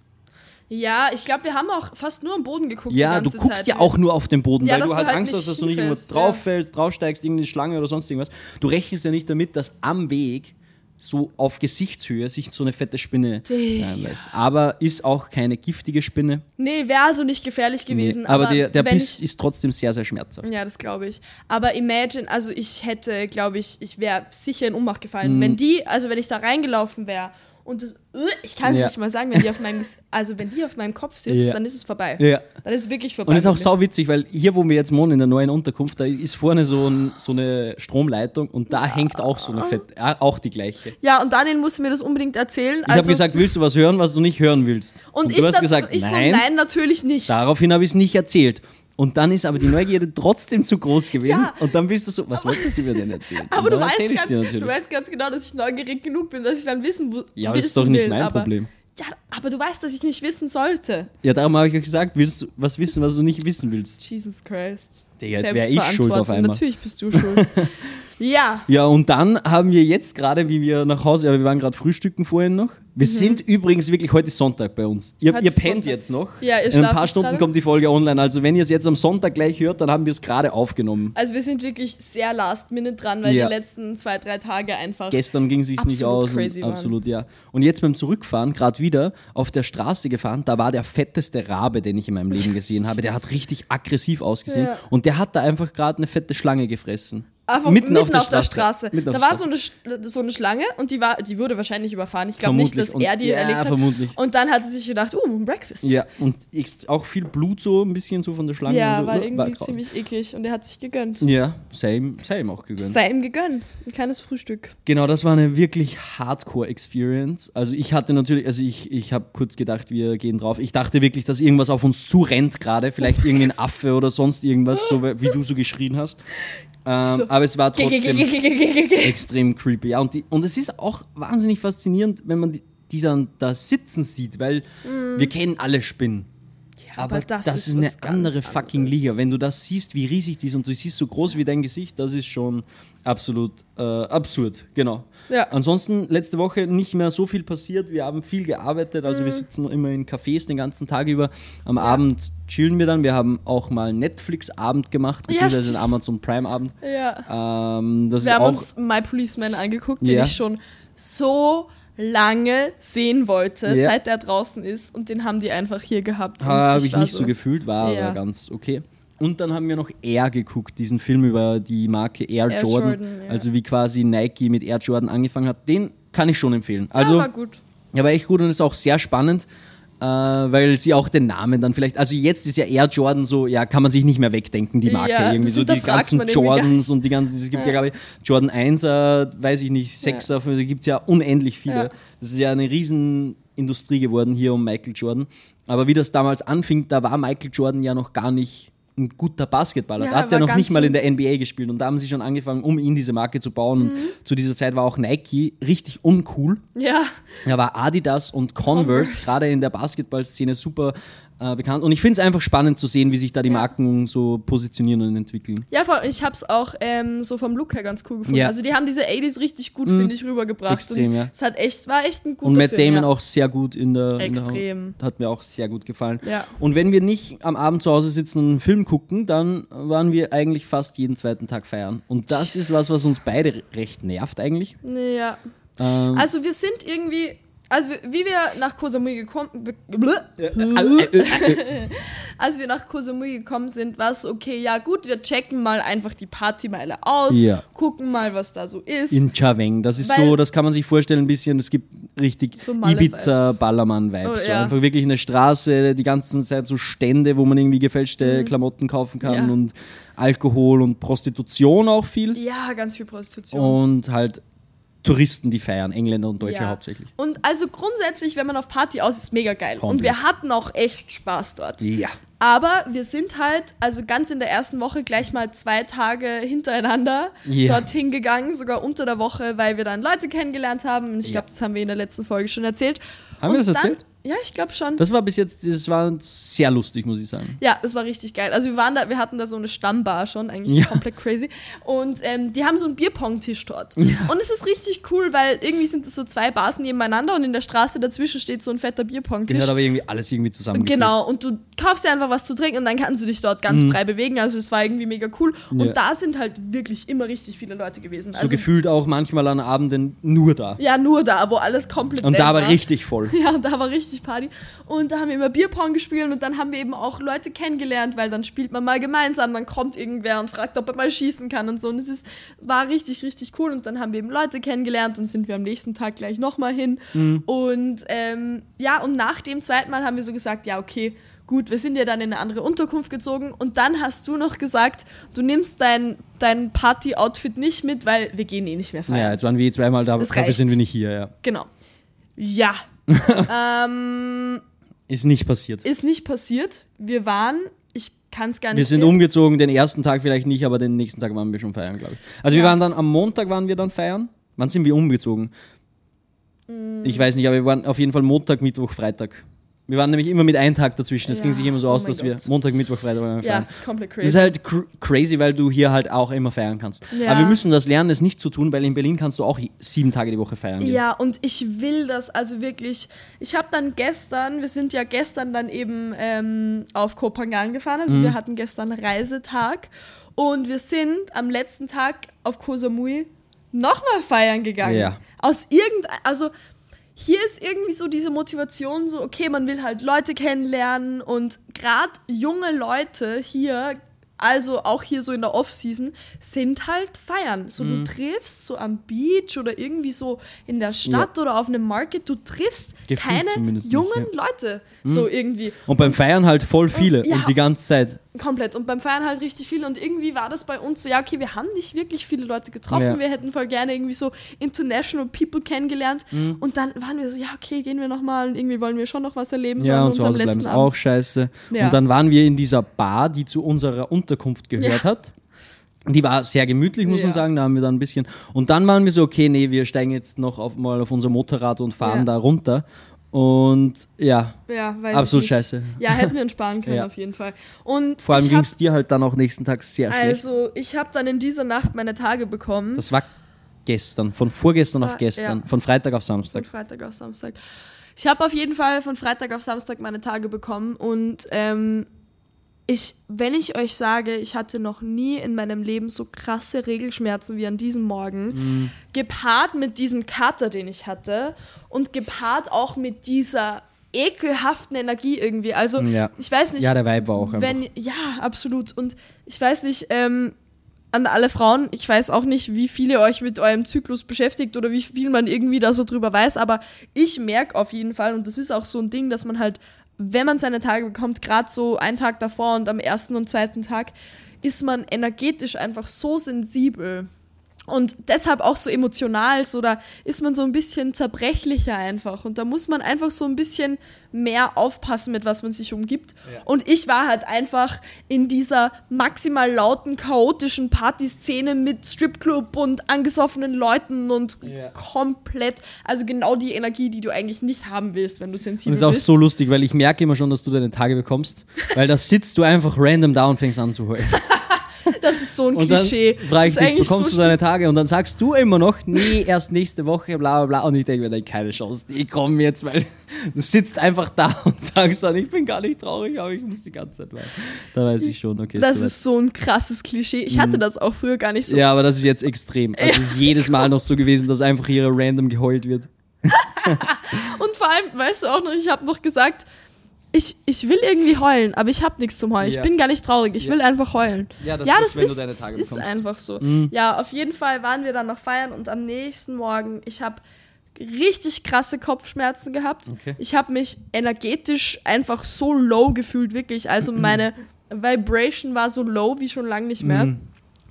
Speaker 1: Ja, ich glaube, wir haben auch fast nur am Boden geguckt.
Speaker 2: Ja, du guckst
Speaker 1: Zeit.
Speaker 2: ja auch nur auf den Boden,
Speaker 1: Ja,
Speaker 2: weil du halt
Speaker 1: halt
Speaker 2: Angst hast, dass du nicht irgendwas
Speaker 1: hinfällst,
Speaker 2: drauf fällst, draufsteigst, irgendeine Schlange oder sonst irgendwas. Du rechnest ja nicht damit, dass am Weg so auf Gesichtshöhe sich so eine fette Spinne reinlässt. Aber ist auch keine giftige Spinne.
Speaker 1: Nee, wäre also nicht gefährlich gewesen.
Speaker 2: Nee, aber
Speaker 1: aber
Speaker 2: der, der Biss ist trotzdem sehr, sehr schmerzhaft.
Speaker 1: Ja, das glaube ich. Aber imagine, also ich hätte, glaube ich, ich wäre sicher in Ohnmacht
Speaker 2: Mhm.
Speaker 1: gefallen. Wenn die, also wenn ich da reingelaufen wäre und das, äh, ich kann es
Speaker 2: Ja.
Speaker 1: nicht mal sagen, wenn die auf meinem, also wenn die auf meinem Kopf sitzt,
Speaker 2: Ja.
Speaker 1: dann ist es vorbei.
Speaker 2: Ja.
Speaker 1: Dann ist es wirklich vorbei.
Speaker 2: Und es ist auch sau witzig, weil hier, wo wir jetzt wohnen, in der neuen Unterkunft, da ist vorne so, ein, so eine Stromleitung und da hängt auch so eine fette, äh, auch die gleiche.
Speaker 1: Ja, und Daniel musste mir das unbedingt erzählen.
Speaker 2: Ich habe gesagt, willst du was hören, was du nicht hören willst?
Speaker 1: und,
Speaker 2: du
Speaker 1: ich,
Speaker 2: hast
Speaker 1: dazu-
Speaker 2: gesagt,
Speaker 1: ich
Speaker 2: nein.
Speaker 1: so, nein, natürlich nicht.
Speaker 2: Daraufhin habe ich es nicht erzählt. Und dann ist aber die Neugierde trotzdem zu groß gewesen.
Speaker 1: Ja.
Speaker 2: Und dann bist du so, was wolltest du mir denn erzählen?
Speaker 1: Aber du weißt, ganz, du weißt ganz genau, dass ich neugierig genug bin, dass ich dann wissen wo-
Speaker 2: Ja, aber das ist doch nicht
Speaker 1: will,
Speaker 2: mein
Speaker 1: aber,
Speaker 2: Problem.
Speaker 1: Ja, aber du weißt, dass ich nicht wissen sollte.
Speaker 2: Ja, darum habe ich euch gesagt, willst du was wissen, was du nicht wissen willst?
Speaker 1: Jesus Christ.
Speaker 2: Digga, jetzt wäre ich schuld auf einmal.
Speaker 1: Natürlich bist du schuld. ja.
Speaker 2: Ja, und dann haben wir jetzt gerade, wie wir nach Hause, ja, wir waren gerade frühstücken vorhin noch. Wir sind übrigens wirklich, heute Sonntag bei uns. Ihr,
Speaker 1: Mhm.
Speaker 2: Ihr pennt
Speaker 1: Sonntag.
Speaker 2: jetzt noch.
Speaker 1: Ja, ihr
Speaker 2: In ein paar Stunden kommt die Folge online. Also wenn ihr es jetzt am Sonntag gleich hört, dann haben wir es gerade aufgenommen.
Speaker 1: Also wir sind wirklich sehr last minute dran, weil
Speaker 2: Ja.
Speaker 1: die letzten zwei, drei Tage einfach.
Speaker 2: Gestern ging es sich nicht aus.
Speaker 1: crazy
Speaker 2: und, absolut, ja. Und jetzt beim Zurückfahren, gerade wieder auf der Straße gefahren, da war der fetteste Rabe, den ich in meinem Leben gesehen habe. Der hat richtig aggressiv ausgesehen.
Speaker 1: Ja.
Speaker 2: Und der hat da einfach gerade eine fette Schlange gefressen.
Speaker 1: Einfach
Speaker 2: mitten, auf der,
Speaker 1: der
Speaker 2: Straße. Mitten auf
Speaker 1: Da war so eine, so eine Schlange und die, war, die wurde wahrscheinlich überfahren. Ich glaube nicht, dass er die
Speaker 2: Und- ja,
Speaker 1: erlegt hat.
Speaker 2: vermutlich.
Speaker 1: Und dann hat sie sich gedacht, uh, ein Breakfast.
Speaker 2: Ja, und auch viel Blut so, ein bisschen so von der Schlange.
Speaker 1: Ja,
Speaker 2: und so.
Speaker 1: war irgendwie
Speaker 2: grausam.
Speaker 1: ziemlich eklig und er hat sich gegönnt.
Speaker 2: Ja, same, same auch gegönnt.
Speaker 1: Sei ihm gegönnt. Ein kleines Frühstück.
Speaker 2: Genau, das war eine wirklich Hardcore-Experience. Also ich hatte natürlich, also ich, ich habe kurz gedacht, wir gehen drauf. Ich dachte wirklich, dass irgendwas auf uns zurennt gerade. Vielleicht irgendwie ein Affe oder sonst irgendwas, so wie du so geschrien hast. Ähm,
Speaker 1: So.
Speaker 2: Aber es war trotzdem extrem creepy. Ja, und, die, und es ist auch wahnsinnig faszinierend, wenn man die, die dann da sitzen sieht, weil wir kennen alle Spinnen. Aber, das, ist, eine andere fucking
Speaker 1: anderes.
Speaker 2: Liga. Wenn du das siehst, wie riesig die ist und du siehst so groß wie dein Gesicht, das ist schon absolut äh, absurd. Genau.
Speaker 1: Ja.
Speaker 2: Ansonsten letzte Woche nicht mehr so viel passiert. Wir haben viel gearbeitet. Also
Speaker 1: Mhm.
Speaker 2: wir sitzen immer in Cafés den ganzen Tag über. Am Abend chillen wir dann. Wir haben auch mal Netflix-Abend gemacht,
Speaker 1: Ja,
Speaker 2: beziehungsweise einen. Amazon Prime-Abend.
Speaker 1: Ja.
Speaker 2: Ähm, das
Speaker 1: Wir haben uns My Policeman angeguckt,
Speaker 2: Ja.
Speaker 1: den ich schon so lange sehen wollte,
Speaker 2: Ja.
Speaker 1: seit er draußen ist. Und den haben die einfach hier gehabt. und
Speaker 2: Habe ich nicht so gefühlt, war
Speaker 1: Ja.
Speaker 2: aber ganz okay. Und dann haben wir noch Air geguckt, diesen Film über die Marke Air,
Speaker 1: Air
Speaker 2: Jordan.
Speaker 1: Jordan, ja.
Speaker 2: Also wie quasi Nike mit Air Jordan angefangen hat. Den kann ich schon empfehlen. Also
Speaker 1: ja, war gut.
Speaker 2: ja, war echt gut und ist auch sehr spannend, äh, weil sie auch den Namen dann vielleicht, also jetzt ist ja Air Jordan so, ja, kann man sich nicht mehr wegdenken, die Marke
Speaker 1: Ja,
Speaker 2: irgendwie so die ganzen Jordans und die ganzen, es gibt ja,
Speaker 1: Ja.
Speaker 2: glaube ich, Jordan 1er, weiß ich nicht, 6er, da gibt es ja unendlich viele.
Speaker 1: Ja.
Speaker 2: Das ist ja eine riesen Industrie geworden hier um Michael Jordan. Aber wie das damals anfing, da war Michael Jordan ja noch gar nicht ein guter Basketballer.
Speaker 1: Ja,
Speaker 2: da hat er
Speaker 1: war
Speaker 2: noch nicht mal in der NBA gespielt und da haben sie schon angefangen, um ihn diese Marke zu bauen.
Speaker 1: Mhm.
Speaker 2: Und zu dieser Zeit war auch Nike richtig uncool.
Speaker 1: Ja,
Speaker 2: Da war Adidas und Converse,
Speaker 1: Converse.
Speaker 2: gerade in der Basketballszene super äh, bekannt. Und ich finde es einfach spannend zu sehen, wie sich da die Marken so positionieren und entwickeln.
Speaker 1: ja ich habe es auch ähm, so vom Look her ganz cool gefunden.
Speaker 2: Ja. Mhm.
Speaker 1: Also die haben diese 80s richtig gut, finde ich, rübergebracht.
Speaker 2: Extrem,
Speaker 1: und
Speaker 2: ja.
Speaker 1: Es hat echt, war echt ein guter
Speaker 2: Und Matt
Speaker 1: Film,
Speaker 2: Damon
Speaker 1: ja.
Speaker 2: auch sehr gut in der.
Speaker 1: Extrem.
Speaker 2: In der, hat mir auch sehr gut gefallen.
Speaker 1: Ja.
Speaker 2: Und wenn wir nicht am Abend zu Hause sitzen und einen Film gucken, dann waren wir eigentlich fast jeden zweiten Tag feiern. Und das ist was, was uns beide recht nervt eigentlich.
Speaker 1: Ja.
Speaker 2: Ähm,
Speaker 1: Also wir sind irgendwie, also wie wir nach Koh Samui gekommen,
Speaker 2: äh, äh, äh,
Speaker 1: als wir nach Koh Samui gekommen sind, war es okay, ja gut, wir checken mal einfach die Partymeile aus,
Speaker 2: Ja.
Speaker 1: gucken mal, was da so ist.
Speaker 2: in Chaveng. Das ist
Speaker 1: Weil-
Speaker 2: so, das kann man sich vorstellen ein bisschen, es gibt richtig
Speaker 1: So Malle-Vibes.
Speaker 2: Ibiza-Ballermann-Vibes.
Speaker 1: Oh,
Speaker 2: so
Speaker 1: ja.
Speaker 2: einfach wirklich eine Straße, die ganze Zeit so Stände, wo man irgendwie gefälschte Klamotten kaufen kann
Speaker 1: Mhm. Ja.
Speaker 2: und Alkohol und Prostitution auch viel.
Speaker 1: ja, ganz viel Prostitution.
Speaker 2: Und halt Touristen, die feiern, Engländer und Deutsche
Speaker 1: Ja.
Speaker 2: hauptsächlich.
Speaker 1: Und also grundsätzlich, wenn man auf Party aus ist, mega geil. Und
Speaker 2: Komplett.
Speaker 1: wir hatten auch echt Spaß dort.
Speaker 2: Ja.
Speaker 1: Aber wir sind halt, also ganz in der ersten Woche gleich mal zwei Tage hintereinander
Speaker 2: Ja.
Speaker 1: dorthin gegangen, sogar unter der Woche, weil wir dann Leute kennengelernt haben. Und ich
Speaker 2: Ja.
Speaker 1: glaube, das haben wir in der letzten Folge schon erzählt.
Speaker 2: Haben wir
Speaker 1: Und
Speaker 2: das erzählt?
Speaker 1: Ja, ich glaube schon.
Speaker 2: Das war bis jetzt, das war sehr lustig, muss ich sagen.
Speaker 1: Ja, das war richtig geil. Also wir waren da, wir hatten da so eine Stammbar schon, eigentlich
Speaker 2: Ja.
Speaker 1: komplett crazy. Und ähm, die haben so einen Bierpong-Tisch dort. Und es ist richtig cool, weil irgendwie sind es so zwei Bars nebeneinander und in der Straße dazwischen steht so ein fetter Bierpong-Tisch.
Speaker 2: Gehört aber irgendwie alles irgendwie zusammen.
Speaker 1: Genau, und du kaufst dir einfach was zu trinken und dann kannst du dich dort ganz frei bewegen. Also es war irgendwie mega cool. Und
Speaker 2: Mhm. Ja.
Speaker 1: da sind halt wirklich immer richtig viele Leute gewesen.
Speaker 2: So
Speaker 1: Also
Speaker 2: gefühlt auch manchmal an Abenden nur da.
Speaker 1: ja, nur da, wo alles komplett
Speaker 2: Und da war richtig voll.
Speaker 1: Ja, und da war richtig Party. Und da haben wir immer Bierpong gespielt und dann haben wir eben auch Leute kennengelernt, weil dann spielt man mal gemeinsam, dann kommt irgendwer und fragt, ob er mal schießen kann und so. Und es ist, war richtig, richtig cool. Und dann haben wir eben Leute kennengelernt und sind wir am nächsten Tag gleich nochmal hin. Und ähm, ja, und nach dem zweiten Mal haben wir so gesagt, ja, okay, gut, wir sind ja dann in eine andere Unterkunft gezogen. Und dann hast du noch gesagt, du nimmst dein, dein Party-Outfit nicht mit, weil wir gehen eh nicht mehr feiern.
Speaker 2: Ja, jetzt waren wir eh zweimal da,
Speaker 1: Das
Speaker 2: dafür
Speaker 1: reicht.
Speaker 2: sind wir nicht hier, ja.
Speaker 1: Genau. Ja. ähm,
Speaker 2: Ist nicht passiert.
Speaker 1: ist nicht passiert. Wir waren, ich kann es gar nicht
Speaker 2: Wir sind
Speaker 1: sehen.
Speaker 2: umgezogen, den ersten Tag vielleicht nicht, aber den nächsten Tag waren wir schon feiern, glaube ich. Also wir
Speaker 1: Ja.
Speaker 2: waren dann, am Montag waren wir dann feiern. Wann sind wir umgezogen?
Speaker 1: Mm.
Speaker 2: Ich weiß nicht, aber wir waren auf jeden Fall Montag, Mittwoch, Freitag. Wir waren nämlich immer mit einem Tag dazwischen. Es
Speaker 1: Ja,
Speaker 2: ging sich immer so
Speaker 1: oh
Speaker 2: aus, dass wir
Speaker 1: Gott.
Speaker 2: Montag, Mittwoch, Freitag waren wir
Speaker 1: Ja, komplett
Speaker 2: Das
Speaker 1: crazy.
Speaker 2: ist halt cr crazy, weil du hier halt auch immer feiern kannst.
Speaker 1: Ja.
Speaker 2: Aber wir müssen das lernen, es nicht zu tun, weil in Berlin kannst du auch sieben Tage die Woche feiern gehen.
Speaker 1: Ja, und ich will das also wirklich. Ich habe dann gestern, wir sind ja gestern dann eben ähm, auf Kopangan gefahren, also
Speaker 2: Mhm.
Speaker 1: wir hatten gestern Reisetag und wir sind am letzten Tag auf Koh Samui nochmal feiern gegangen.
Speaker 2: Ja.
Speaker 1: Aus irgendein, also hier ist irgendwie so diese Motivation, so, okay, man will halt Leute kennenlernen und gerade junge Leute hier, also auch hier so in der Off-Season, sind halt feiern. So,
Speaker 2: Mhm.
Speaker 1: du triffst so am Beach oder irgendwie so in der Stadt oder auf einem Market, du triffst
Speaker 2: Gefühlt
Speaker 1: keine
Speaker 2: zumindest nicht,
Speaker 1: jungen
Speaker 2: ja.
Speaker 1: Leute, so irgendwie.
Speaker 2: Und beim Feiern halt voll viele
Speaker 1: Ja.
Speaker 2: und die ganze Zeit.
Speaker 1: Komplett. Und beim Feiern halt richtig viel. Und irgendwie war das bei uns so, ja, okay, wir haben nicht wirklich viele Leute getroffen.
Speaker 2: Ja.
Speaker 1: Wir hätten voll gerne irgendwie so international people kennengelernt.
Speaker 2: Mhm.
Speaker 1: Und dann waren wir so, ja, okay, gehen wir nochmal und irgendwie wollen wir schon noch was erleben.
Speaker 2: Ja, und zu Hause bleiben ist
Speaker 1: Abend.
Speaker 2: auch scheiße.
Speaker 1: Ja.
Speaker 2: Und dann waren wir in dieser Bar, die zu unserer Unterkunft gehört
Speaker 1: Ja.
Speaker 2: hat. Die war sehr gemütlich, muss man
Speaker 1: Ja.
Speaker 2: sagen. Da haben wir dann ein bisschen. Und dann waren wir so, okay, nee, wir steigen jetzt noch auf, mal auf unser Motorrad und fahren
Speaker 1: Ja.
Speaker 2: da runter. Und ja,
Speaker 1: Ja,
Speaker 2: absolut scheiße.
Speaker 1: Ja, hätten wir uns sparen können,
Speaker 2: Ja.
Speaker 1: auf jeden Fall. Und
Speaker 2: Vor allem ging es dir halt dann auch nächsten Tag sehr schlecht.
Speaker 1: Also, ich habe dann in dieser Nacht meine Tage bekommen.
Speaker 2: Das war gestern, von vorgestern
Speaker 1: Das
Speaker 2: auf
Speaker 1: war-
Speaker 2: gestern,
Speaker 1: ja.
Speaker 2: von Freitag auf
Speaker 1: Von
Speaker 2: Samstag.
Speaker 1: Freitag auf Samstag. Ich habe auf jeden Fall von Freitag auf Samstag meine Tage bekommen und ähm, ich, wenn ich euch sage, ich hatte noch nie in meinem Leben so krasse Regelschmerzen wie an diesem Morgen,
Speaker 2: Mhm.
Speaker 1: gepaart mit diesem Kater, den ich hatte und gepaart auch mit dieser ekelhaften Energie irgendwie. Also
Speaker 2: Ja.
Speaker 1: ich weiß nicht,
Speaker 2: Ja, der Vibe war auch einfach.
Speaker 1: wenn, ja, absolut. Und ich weiß nicht, ähm, an alle Frauen, ich weiß auch nicht, wie viele euch mit eurem Zyklus beschäftigt oder wie viel man irgendwie da so drüber weiß, aber ich merke auf jeden Fall, und das ist auch so ein Ding, dass man halt, wenn man seine Tage bekommt, gerade so einen Tag davor und am ersten und zweiten Tag, ist man energetisch einfach so sensibel. Und deshalb auch so emotional, so da ist man so ein bisschen zerbrechlicher einfach. Und da muss man einfach so ein bisschen mehr aufpassen, mit was man sich umgibt.
Speaker 2: Ja.
Speaker 1: Und ich war halt einfach in dieser maximal lauten, chaotischen Partyszene mit Stripclub und angesoffenen Leuten und
Speaker 2: Ja.
Speaker 1: komplett, also genau die Energie, die du eigentlich nicht haben willst, wenn du
Speaker 2: Und
Speaker 1: sensibel
Speaker 2: das ist auch
Speaker 1: bist.
Speaker 2: so lustig, weil ich merke immer schon, dass du deine Tage bekommst, weil da sitzt du einfach random da und fängst an zu heulen.
Speaker 1: das ist so ein
Speaker 2: Und dann
Speaker 1: Klischee.
Speaker 2: frage ich dich, bekommst
Speaker 1: so
Speaker 2: du deine Tage? Und dann sagst du immer noch, nee, erst nächste Woche, bla bla bla. Und ich denke mir, nein, keine Chance, die kommen jetzt, weil du sitzt einfach da und sagst dann, ich bin gar nicht traurig, aber ich muss die ganze Zeit weinen. Da weiß ich schon, okay.
Speaker 1: Das
Speaker 2: soweit.
Speaker 1: ist so ein krasses Klischee. Ich hatte das auch früher gar nicht so.
Speaker 2: Mhm. ja, aber das ist jetzt extrem. Also es ist jedes Mal noch so gewesen, dass einfach hier random geheult wird.
Speaker 1: Und vor allem, weißt du auch noch, ich habe noch gesagt, ich, ich will irgendwie heulen, aber ich habe nichts zum Heulen.
Speaker 2: Ja.
Speaker 1: Ich bin gar nicht traurig, ich
Speaker 2: Ja.
Speaker 1: will einfach heulen.
Speaker 2: Ja, das
Speaker 1: ja,
Speaker 2: ist,
Speaker 1: das ist,
Speaker 2: deine Tage
Speaker 1: ist
Speaker 2: bekommst.
Speaker 1: einfach so.
Speaker 2: Mhm.
Speaker 1: Ja, auf jeden Fall waren wir dann noch feiern und am nächsten Morgen, ich habe richtig krasse Kopfschmerzen gehabt.
Speaker 2: Okay.
Speaker 1: Ich habe mich energetisch einfach so low gefühlt, wirklich. Also meine Vibration war so low wie schon lange nicht mehr.
Speaker 2: Mhm.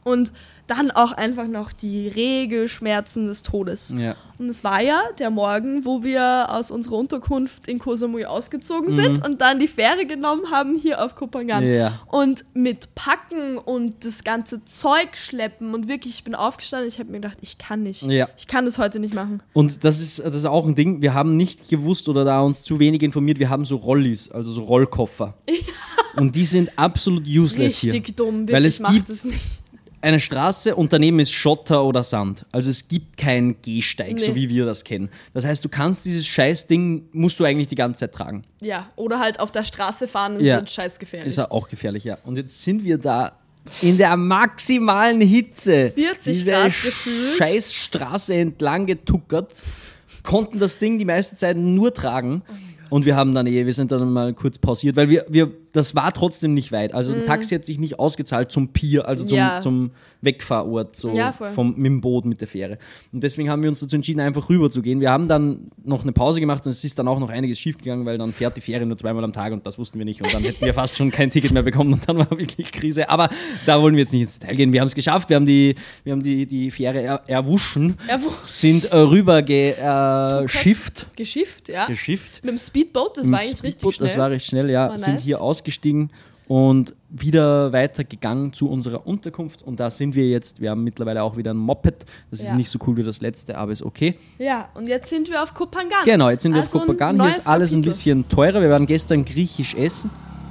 Speaker 1: Und dann auch einfach noch die Regelschmerzen des Todes.
Speaker 2: Ja.
Speaker 1: Und es war ja der Morgen, wo wir aus unserer Unterkunft in Koh Samui ausgezogen sind und dann die Fähre genommen haben hier auf.
Speaker 2: Mhm. Ja.
Speaker 1: Und mit Packen und das ganze Zeug schleppen und wirklich, ich bin aufgestanden, ich habe mir gedacht, ich kann nicht.
Speaker 2: Ja.
Speaker 1: Ich kann das heute nicht machen.
Speaker 2: Und das ist, das ist auch ein Ding, wir haben nicht gewusst oder da uns zu wenig informiert, wir haben so Rollis, also so Rollkoffer. Und die sind absolut useless
Speaker 1: Richtig
Speaker 2: hier.
Speaker 1: dumm, wirklich
Speaker 2: Weil es
Speaker 1: macht
Speaker 2: gibt
Speaker 1: es nicht.
Speaker 2: Eine Straße und daneben ist Schotter oder Sand. Also es gibt keinen Gehsteig, so
Speaker 1: Nee.
Speaker 2: wie wir das kennen. Das heißt, du kannst dieses Scheißding, musst du eigentlich die ganze Zeit tragen.
Speaker 1: Ja, oder halt auf der Straße fahren, ist
Speaker 2: Ja.
Speaker 1: halt scheiß gefährlich.
Speaker 2: Ist ja auch gefährlich, ja. Und jetzt sind wir da in der maximalen Hitze.
Speaker 1: 40
Speaker 2: diese
Speaker 1: Grad gefühlt.
Speaker 2: Scheißstraße entlang getuckert, konnten das Ding die meiste Zeit nur tragen.
Speaker 1: Oh
Speaker 2: und wir haben dann eh, wir sind dann mal kurz pausiert, weil wir, wir das war trotzdem nicht weit. Also
Speaker 1: Mhm.
Speaker 2: ein Taxi hat sich nicht ausgezahlt zum Pier, also zum,
Speaker 1: Ja.
Speaker 2: zum Wegfahrort, so
Speaker 1: Ja,
Speaker 2: vom, mit dem Boot, mit der Fähre. Und deswegen haben wir uns dazu entschieden, einfach rüber zu gehen. Wir haben dann noch eine Pause gemacht und es ist dann auch noch einiges schiefgegangen, weil dann fährt die Fähre nur zweimal am Tag und das wussten wir nicht. Und dann hätten wir fast schon kein Ticket mehr bekommen und dann war wirklich Krise. Aber da wollen wir jetzt nicht ins Detail gehen. Wir haben es geschafft, wir haben die, wir haben die, die Fähre er, erwuschen,
Speaker 1: Erwuschen.
Speaker 2: sind äh, rüber geschifft.
Speaker 1: Geschifft, ja.
Speaker 2: geschifft.
Speaker 1: Mit dem Speedboat, das
Speaker 2: Im
Speaker 1: war eigentlich richtig
Speaker 2: Speedboot,
Speaker 1: schnell.
Speaker 2: Das war recht schnell, ja.
Speaker 1: War
Speaker 2: sind
Speaker 1: nice.
Speaker 2: hier ausgestiegen und wieder weitergegangen zu unserer Unterkunft. Und da sind wir jetzt. Wir haben mittlerweile auch wieder ein Moped. Das ist
Speaker 1: Ja.
Speaker 2: nicht so cool wie das letzte, aber ist okay.
Speaker 1: ja, und jetzt sind wir auf Koh Phangan.
Speaker 2: Genau, jetzt sind wir
Speaker 1: Also
Speaker 2: auf
Speaker 1: ein
Speaker 2: Kopagan. Hier ist alles ein
Speaker 1: Kapitel.
Speaker 2: bisschen teurer. Wir waren gestern griechisch essen.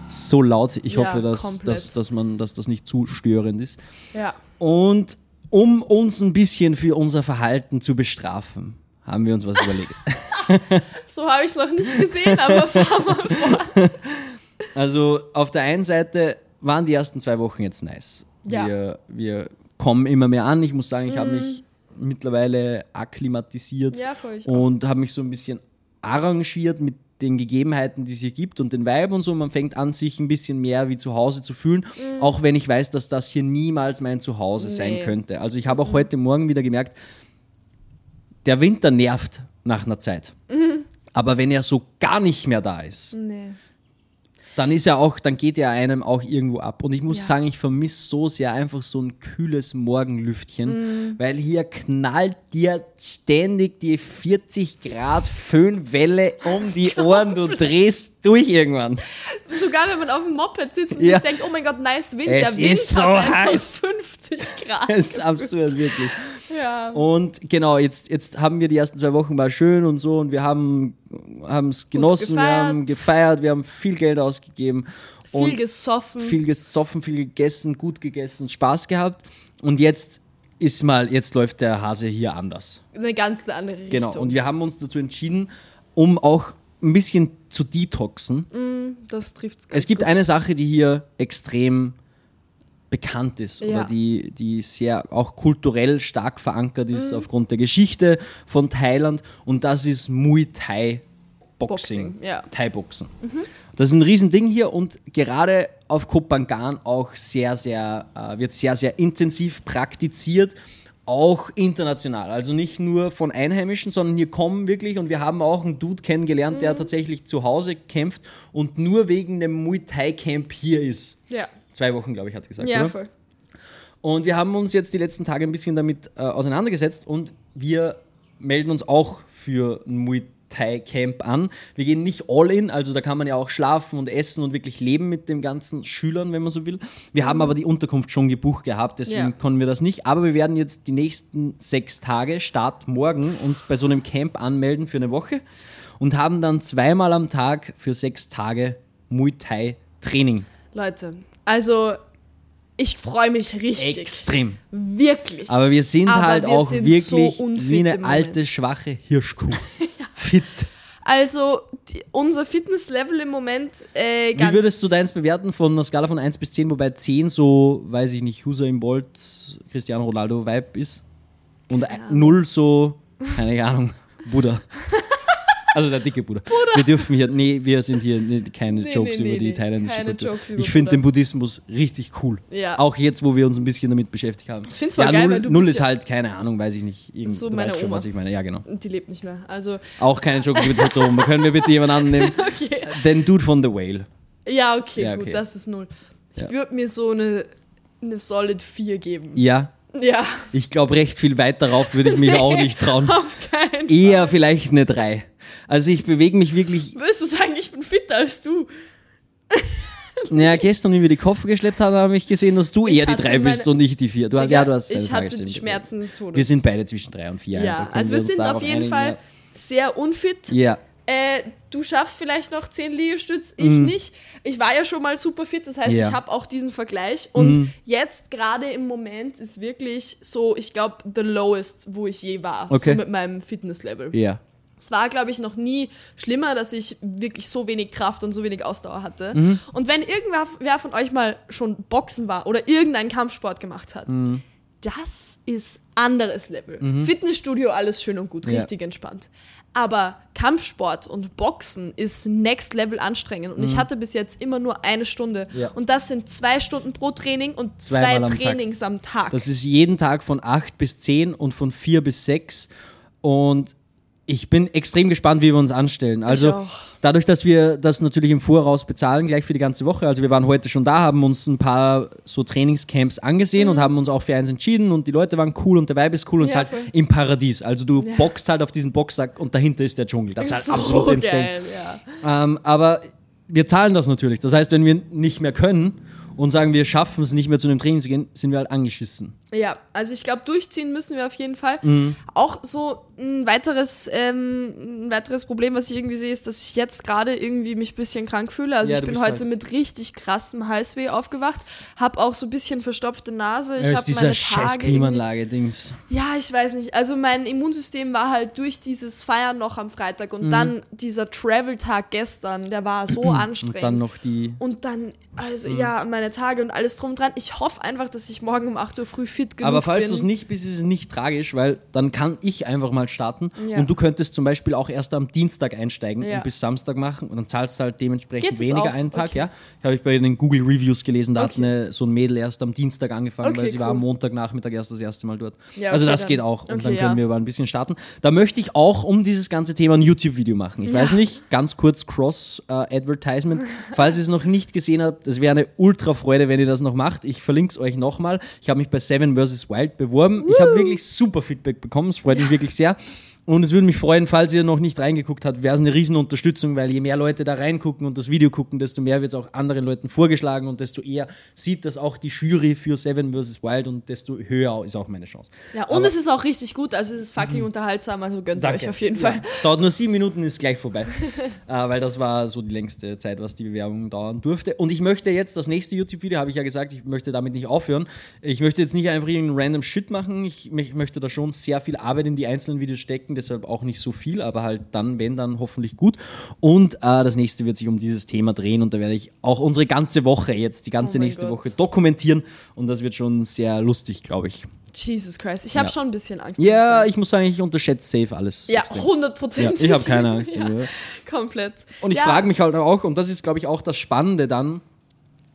Speaker 2: So laut. Ich
Speaker 1: Ja,
Speaker 2: hoffe, dass,
Speaker 1: komplett.
Speaker 2: dass, dass, man, dass das nicht zu störend ist.
Speaker 1: Ja.
Speaker 2: Und um uns ein bisschen für unser Verhalten zu bestrafen, haben wir uns was überlegt.
Speaker 1: So habe ich es noch nicht gesehen, aber fahr mal fort.
Speaker 2: Also auf der einen Seite waren die ersten zwei Wochen jetzt nice.
Speaker 1: Ja.
Speaker 2: Wir, wir kommen immer mehr an. Ich muss sagen, ich
Speaker 1: Mhm.
Speaker 2: habe mich mittlerweile akklimatisiert
Speaker 1: Ja,
Speaker 2: und habe mich so ein bisschen arrangiert mit den Gegebenheiten, die es hier gibt und den Vibe und so. Man fängt an, sich ein bisschen mehr wie zu Hause zu fühlen, auch wenn ich weiß, dass das hier niemals mein Zuhause sein
Speaker 1: Mhm. Nee. Mhm.
Speaker 2: könnte. Also ich habe auch heute Morgen wieder gemerkt, der Winter nervt nach einer Zeit.
Speaker 1: Mhm.
Speaker 2: Aber wenn er so gar nicht mehr da ist,
Speaker 1: Nee.
Speaker 2: Dann ist er auch, dann geht er einem auch irgendwo ab. Und ich muss
Speaker 1: Ja.
Speaker 2: sagen, ich vermisse so sehr einfach so ein kühles Morgenlüftchen,
Speaker 1: Mm.
Speaker 2: weil hier knallt dir ständig die 40 Grad Föhnwelle um die Ohren, du drehst durch irgendwann.
Speaker 1: Sogar wenn man auf dem Moped sitzt und
Speaker 2: Ja.
Speaker 1: sich denkt, oh mein Gott, nice Wind.
Speaker 2: Es
Speaker 1: der Wind
Speaker 2: ist so
Speaker 1: hat einfach
Speaker 2: heiß.
Speaker 1: 50 Grad.
Speaker 2: Das ist absurd, wirklich.
Speaker 1: Ja.
Speaker 2: Und genau, jetzt, jetzt haben wir die ersten zwei Wochen mal schön und so und wir haben es genossen, wir haben gefeiert, wir haben viel Geld ausgegeben.
Speaker 1: Viel gesoffen.
Speaker 2: viel gesoffen, viel gegessen, gut gegessen, Spaß gehabt. Und jetzt ist mal, jetzt läuft der Hase hier anders.
Speaker 1: eine ganz andere Richtung.
Speaker 2: Genau. Und wir haben uns dazu entschieden, um auch ein bisschen zu detoxen.
Speaker 1: das trifft
Speaker 2: Es gibt eine Sache, die hier extrem bekannt ist oder
Speaker 1: Ja.
Speaker 2: die, die sehr auch kulturell stark verankert
Speaker 1: Mhm.
Speaker 2: ist aufgrund der Geschichte von Thailand und das ist Muay Thai Boxing.
Speaker 1: Boxing, ja.
Speaker 2: Thai Boxen. Das ist ein Riesending hier und gerade auf Koh Phangan auch sehr, sehr, äh, wird sehr, sehr intensiv praktiziert. Auch international, also nicht nur von Einheimischen, sondern hier kommen wirklich und wir haben auch einen Dude kennengelernt,
Speaker 1: Mhm.
Speaker 2: der tatsächlich zu Hause kämpft und nur wegen dem Muay Thai Camp hier ist.
Speaker 1: Ja,
Speaker 2: Zwei Wochen, glaube ich, hat er gesagt.
Speaker 1: ja
Speaker 2: oder?
Speaker 1: voll.
Speaker 2: Und wir haben uns jetzt die letzten Tage ein bisschen damit äh, auseinandergesetzt und wir melden uns auch für ein Muay Thai Camp an. Wir gehen nicht all in, also da kann man ja auch schlafen und essen und wirklich leben mit den ganzen Schülern, wenn man so will. Wir haben aber die Unterkunft schon gebucht gehabt, deswegen
Speaker 1: Ja.
Speaker 2: konnten wir das nicht. Aber wir werden jetzt die nächsten sechs Tage, Start morgen, uns bei so einem Camp anmelden für eine Woche und haben dann zweimal am Tag für sechs Tage Muay Thai Training.
Speaker 1: Leute, also ich freue mich richtig.
Speaker 2: Extrem.
Speaker 1: Wirklich.
Speaker 2: Aber wir sind
Speaker 1: Aber
Speaker 2: halt
Speaker 1: wir
Speaker 2: auch
Speaker 1: sind
Speaker 2: wirklich
Speaker 1: so
Speaker 2: wie eine alte, schwache Hirschkuh. Fit.
Speaker 1: Also die, unser Fitnesslevel im Moment äh, ganz.
Speaker 2: Wie würdest du deins bewerten von einer Skala von 1 bis 10, wobei 10 so, weiß ich nicht, Usain Bolt, Cristiano Ronaldo Vibe ist und 0 so, keine Ahnung, Buddha. Also der dicke Buddha. Wir dürfen hier, nee, wir sind hier nee, keine
Speaker 1: Nee,
Speaker 2: Jokes
Speaker 1: nee,
Speaker 2: über
Speaker 1: nee,
Speaker 2: die
Speaker 1: nee,
Speaker 2: thailändische Kultur. Ich finde den Buddhismus richtig cool.
Speaker 1: Ja.
Speaker 2: Auch jetzt, wo wir uns ein bisschen damit beschäftigt haben. Ich
Speaker 1: find's voll geil,
Speaker 2: null,
Speaker 1: weil du
Speaker 2: null ist
Speaker 1: ja-
Speaker 2: halt, keine Ahnung, weiß ich nicht. Irgend,
Speaker 1: So
Speaker 2: du
Speaker 1: meine
Speaker 2: weißt schon,
Speaker 1: Oma.
Speaker 2: was ich meine. Ja, genau.
Speaker 1: Und die lebt nicht mehr. Also,
Speaker 2: Auch keine Jokes über Totoma. Können wir bitte jemanden annehmen?
Speaker 1: okay.
Speaker 2: Den Dude von The Whale.
Speaker 1: Ja, okay,
Speaker 2: Ja,
Speaker 1: gut,
Speaker 2: okay.
Speaker 1: das ist null. Ich
Speaker 2: Ja.
Speaker 1: würde mir so eine, eine solid 4 geben.
Speaker 2: Ja,
Speaker 1: Ja,
Speaker 2: ich glaube, recht viel weit darauf würde ich mich auch nicht trauen.
Speaker 1: auf keinen Fall.
Speaker 2: Eher vielleicht eine 3. Also ich bewege mich wirklich.
Speaker 1: Würdest du sagen, ich bin fitter als du?
Speaker 2: Naja, gestern, wie wir die Koffer geschleppt haben, habe ich gesehen, dass du
Speaker 1: Ich
Speaker 2: eher die 3 bist und ich die 4. Du hast, ja, du hast deine
Speaker 1: Ich hatte. Schmerzen des Todes.
Speaker 2: Wir sind beide zwischen 3 und 4.
Speaker 1: Ja, also wir sind auf jeden Fall sehr unfit.
Speaker 2: Ja.
Speaker 1: Äh, du schaffst vielleicht noch 10 Liegestütz, ich nicht. Ich war ja schon mal super fit, das heißt,
Speaker 2: Mhm. Ja. Mhm.
Speaker 1: ich habe auch diesen Vergleich. Und jetzt gerade im Moment ist wirklich so, ich glaube, the lowest, wo ich je war.
Speaker 2: Okay.
Speaker 1: So mit meinem Fitnesslevel.
Speaker 2: Ja.
Speaker 1: Es war, glaube ich, noch nie schlimmer, dass ich wirklich so wenig Kraft und so wenig Ausdauer hatte.
Speaker 2: Mhm.
Speaker 1: Und wenn irgendwer wer von euch mal schon Boxen war oder irgendeinen Kampfsport gemacht hat,
Speaker 2: Mhm.
Speaker 1: das ist anderes Level. Fitnessstudio, alles schön und gut,
Speaker 2: Ja.
Speaker 1: richtig entspannt. Aber Kampfsport und Boxen ist next level anstrengend. Und ich hatte bis jetzt immer nur eine Stunde.
Speaker 2: Mhm. Ja.
Speaker 1: Und das sind zwei Stunden pro Training und
Speaker 2: Zweimal
Speaker 1: zwei
Speaker 2: am Tag.
Speaker 1: Trainings am Tag.
Speaker 2: Das ist jeden Tag von 8 bis 10 und von 4 bis 6. Und ich bin extrem gespannt, wie wir uns anstellen. Also dadurch, dass wir das natürlich im Voraus bezahlen, gleich für die ganze Woche. Also wir waren heute schon da, haben uns ein paar so Trainingscamps angesehen und haben uns auch für eins entschieden und die Leute waren cool und der Vibe ist cool und es
Speaker 1: Ja,
Speaker 2: ist halt
Speaker 1: voll.
Speaker 2: im Paradies. Also du boxst halt auf diesen Boxsack und dahinter ist der Dschungel. Das ist halt
Speaker 1: so
Speaker 2: absolut insane.
Speaker 1: geil, ja.
Speaker 2: Ähm, aber wir zahlen das natürlich. Das heißt, wenn wir nicht mehr können und sagen, wir schaffen es nicht mehr zu einem Training zu gehen, sind wir halt angeschissen.
Speaker 1: Ja, also ich glaube, durchziehen müssen wir auf jeden Fall.
Speaker 2: Mhm.
Speaker 1: Auch so ein weiteres, ähm, ein weiteres Problem, was ich irgendwie sehe, ist, dass ich jetzt gerade irgendwie mich ein bisschen krank fühle. Also
Speaker 2: Ja,
Speaker 1: ich bin heute
Speaker 2: halt-
Speaker 1: mit richtig krassem Halsweh aufgewacht, habe auch so ein bisschen verstopfte Nase. Ich
Speaker 2: Ja,
Speaker 1: habe
Speaker 2: dieser
Speaker 1: meine
Speaker 2: scheiß
Speaker 1: Tage irgendwie-
Speaker 2: Klimaanlage-Dings.
Speaker 1: Ja, ich weiß nicht. Also mein Immunsystem war halt durch dieses Feiern noch am Freitag und dann dieser Travel-Tag gestern, der war so anstrengend.
Speaker 2: Mhm. Und dann noch die.
Speaker 1: Und dann, also ja, meine Tage und alles drum und dran. Ich hoffe einfach, dass ich morgen um 8 Uhr früh fit genug
Speaker 2: Aber falls du es nicht bist, ist es nicht tragisch, weil dann kann ich einfach mal starten
Speaker 1: Ja.
Speaker 2: und du könntest zum Beispiel auch erst am Dienstag einsteigen
Speaker 1: Ja.
Speaker 2: und bis Samstag machen und dann zahlst du halt dementsprechend
Speaker 1: Geht das
Speaker 2: weniger
Speaker 1: auch?
Speaker 2: einen Tag.
Speaker 1: Okay.
Speaker 2: Ja, habe ich bei den Google Reviews gelesen, da hat
Speaker 1: Okay.
Speaker 2: eine, so ein Mädel erst am Dienstag angefangen,
Speaker 1: Okay,
Speaker 2: weil sie war
Speaker 1: cool.
Speaker 2: am Montagnachmittag erst das erste Mal dort.
Speaker 1: Ja,
Speaker 2: also das
Speaker 1: dann-
Speaker 2: geht auch und dann können wir aber ein bisschen starten. Da möchte ich auch um dieses ganze Thema ein YouTube-Video machen. Ich weiß nicht, ganz kurz Cross-Advertisement. Falls ihr es noch nicht gesehen habt, das wäre eine ultra Freude, wenn ihr das noch macht. Ich verlinke es euch nochmal. Ich habe mich bei Seven vs. Wild beworben. Ich habe wirklich super Feedback bekommen. Es freut mich wirklich sehr. Und es würde mich freuen, falls ihr noch nicht reingeguckt habt, wäre es eine riesen Unterstützung, weil je mehr Leute da reingucken und das Video gucken, desto mehr wird es auch anderen Leuten vorgeschlagen und desto eher sieht das auch die Jury für Seven vs. Wild und desto höher ist auch meine Chance.
Speaker 1: Ja, und es ist auch richtig gut, also es ist fucking unterhaltsam, also gönnt
Speaker 2: Danke.
Speaker 1: euch auf jeden
Speaker 2: Ja,
Speaker 1: Fall.
Speaker 2: Es dauert nur sieben Minuten, ist gleich vorbei. äh, weil das war so die längste Zeit, was die Bewerbung dauern durfte. Und ich möchte jetzt das nächste YouTube-Video, habe ich ja gesagt, ich möchte damit nicht aufhören. Ich möchte jetzt nicht einfach irgendeinen random Shit machen. Ich, ich möchte da schon sehr viel Arbeit in die einzelnen Videos stecken, deshalb auch nicht so viel, aber halt dann, wenn, dann hoffentlich gut. Und äh, das nächste wird sich um dieses Thema drehen und da werde ich auch unsere ganze Woche jetzt, die ganze
Speaker 1: Oh
Speaker 2: nächste
Speaker 1: Gott.
Speaker 2: Woche dokumentieren und das wird schon sehr lustig, glaube ich.
Speaker 1: Jesus Christ, ich habe
Speaker 2: Ja.
Speaker 1: schon ein bisschen Angst.
Speaker 2: Ja, ich muss sagen, ich unterschätze safe alles.
Speaker 1: ja,
Speaker 2: extrem.
Speaker 1: 100
Speaker 2: Ja,
Speaker 1: Prozent.
Speaker 2: ich habe keine Angst.
Speaker 1: ja, komplett.
Speaker 2: Und ich
Speaker 1: ja,
Speaker 2: frage mich halt auch, und das ist, glaube ich, auch das Spannende dann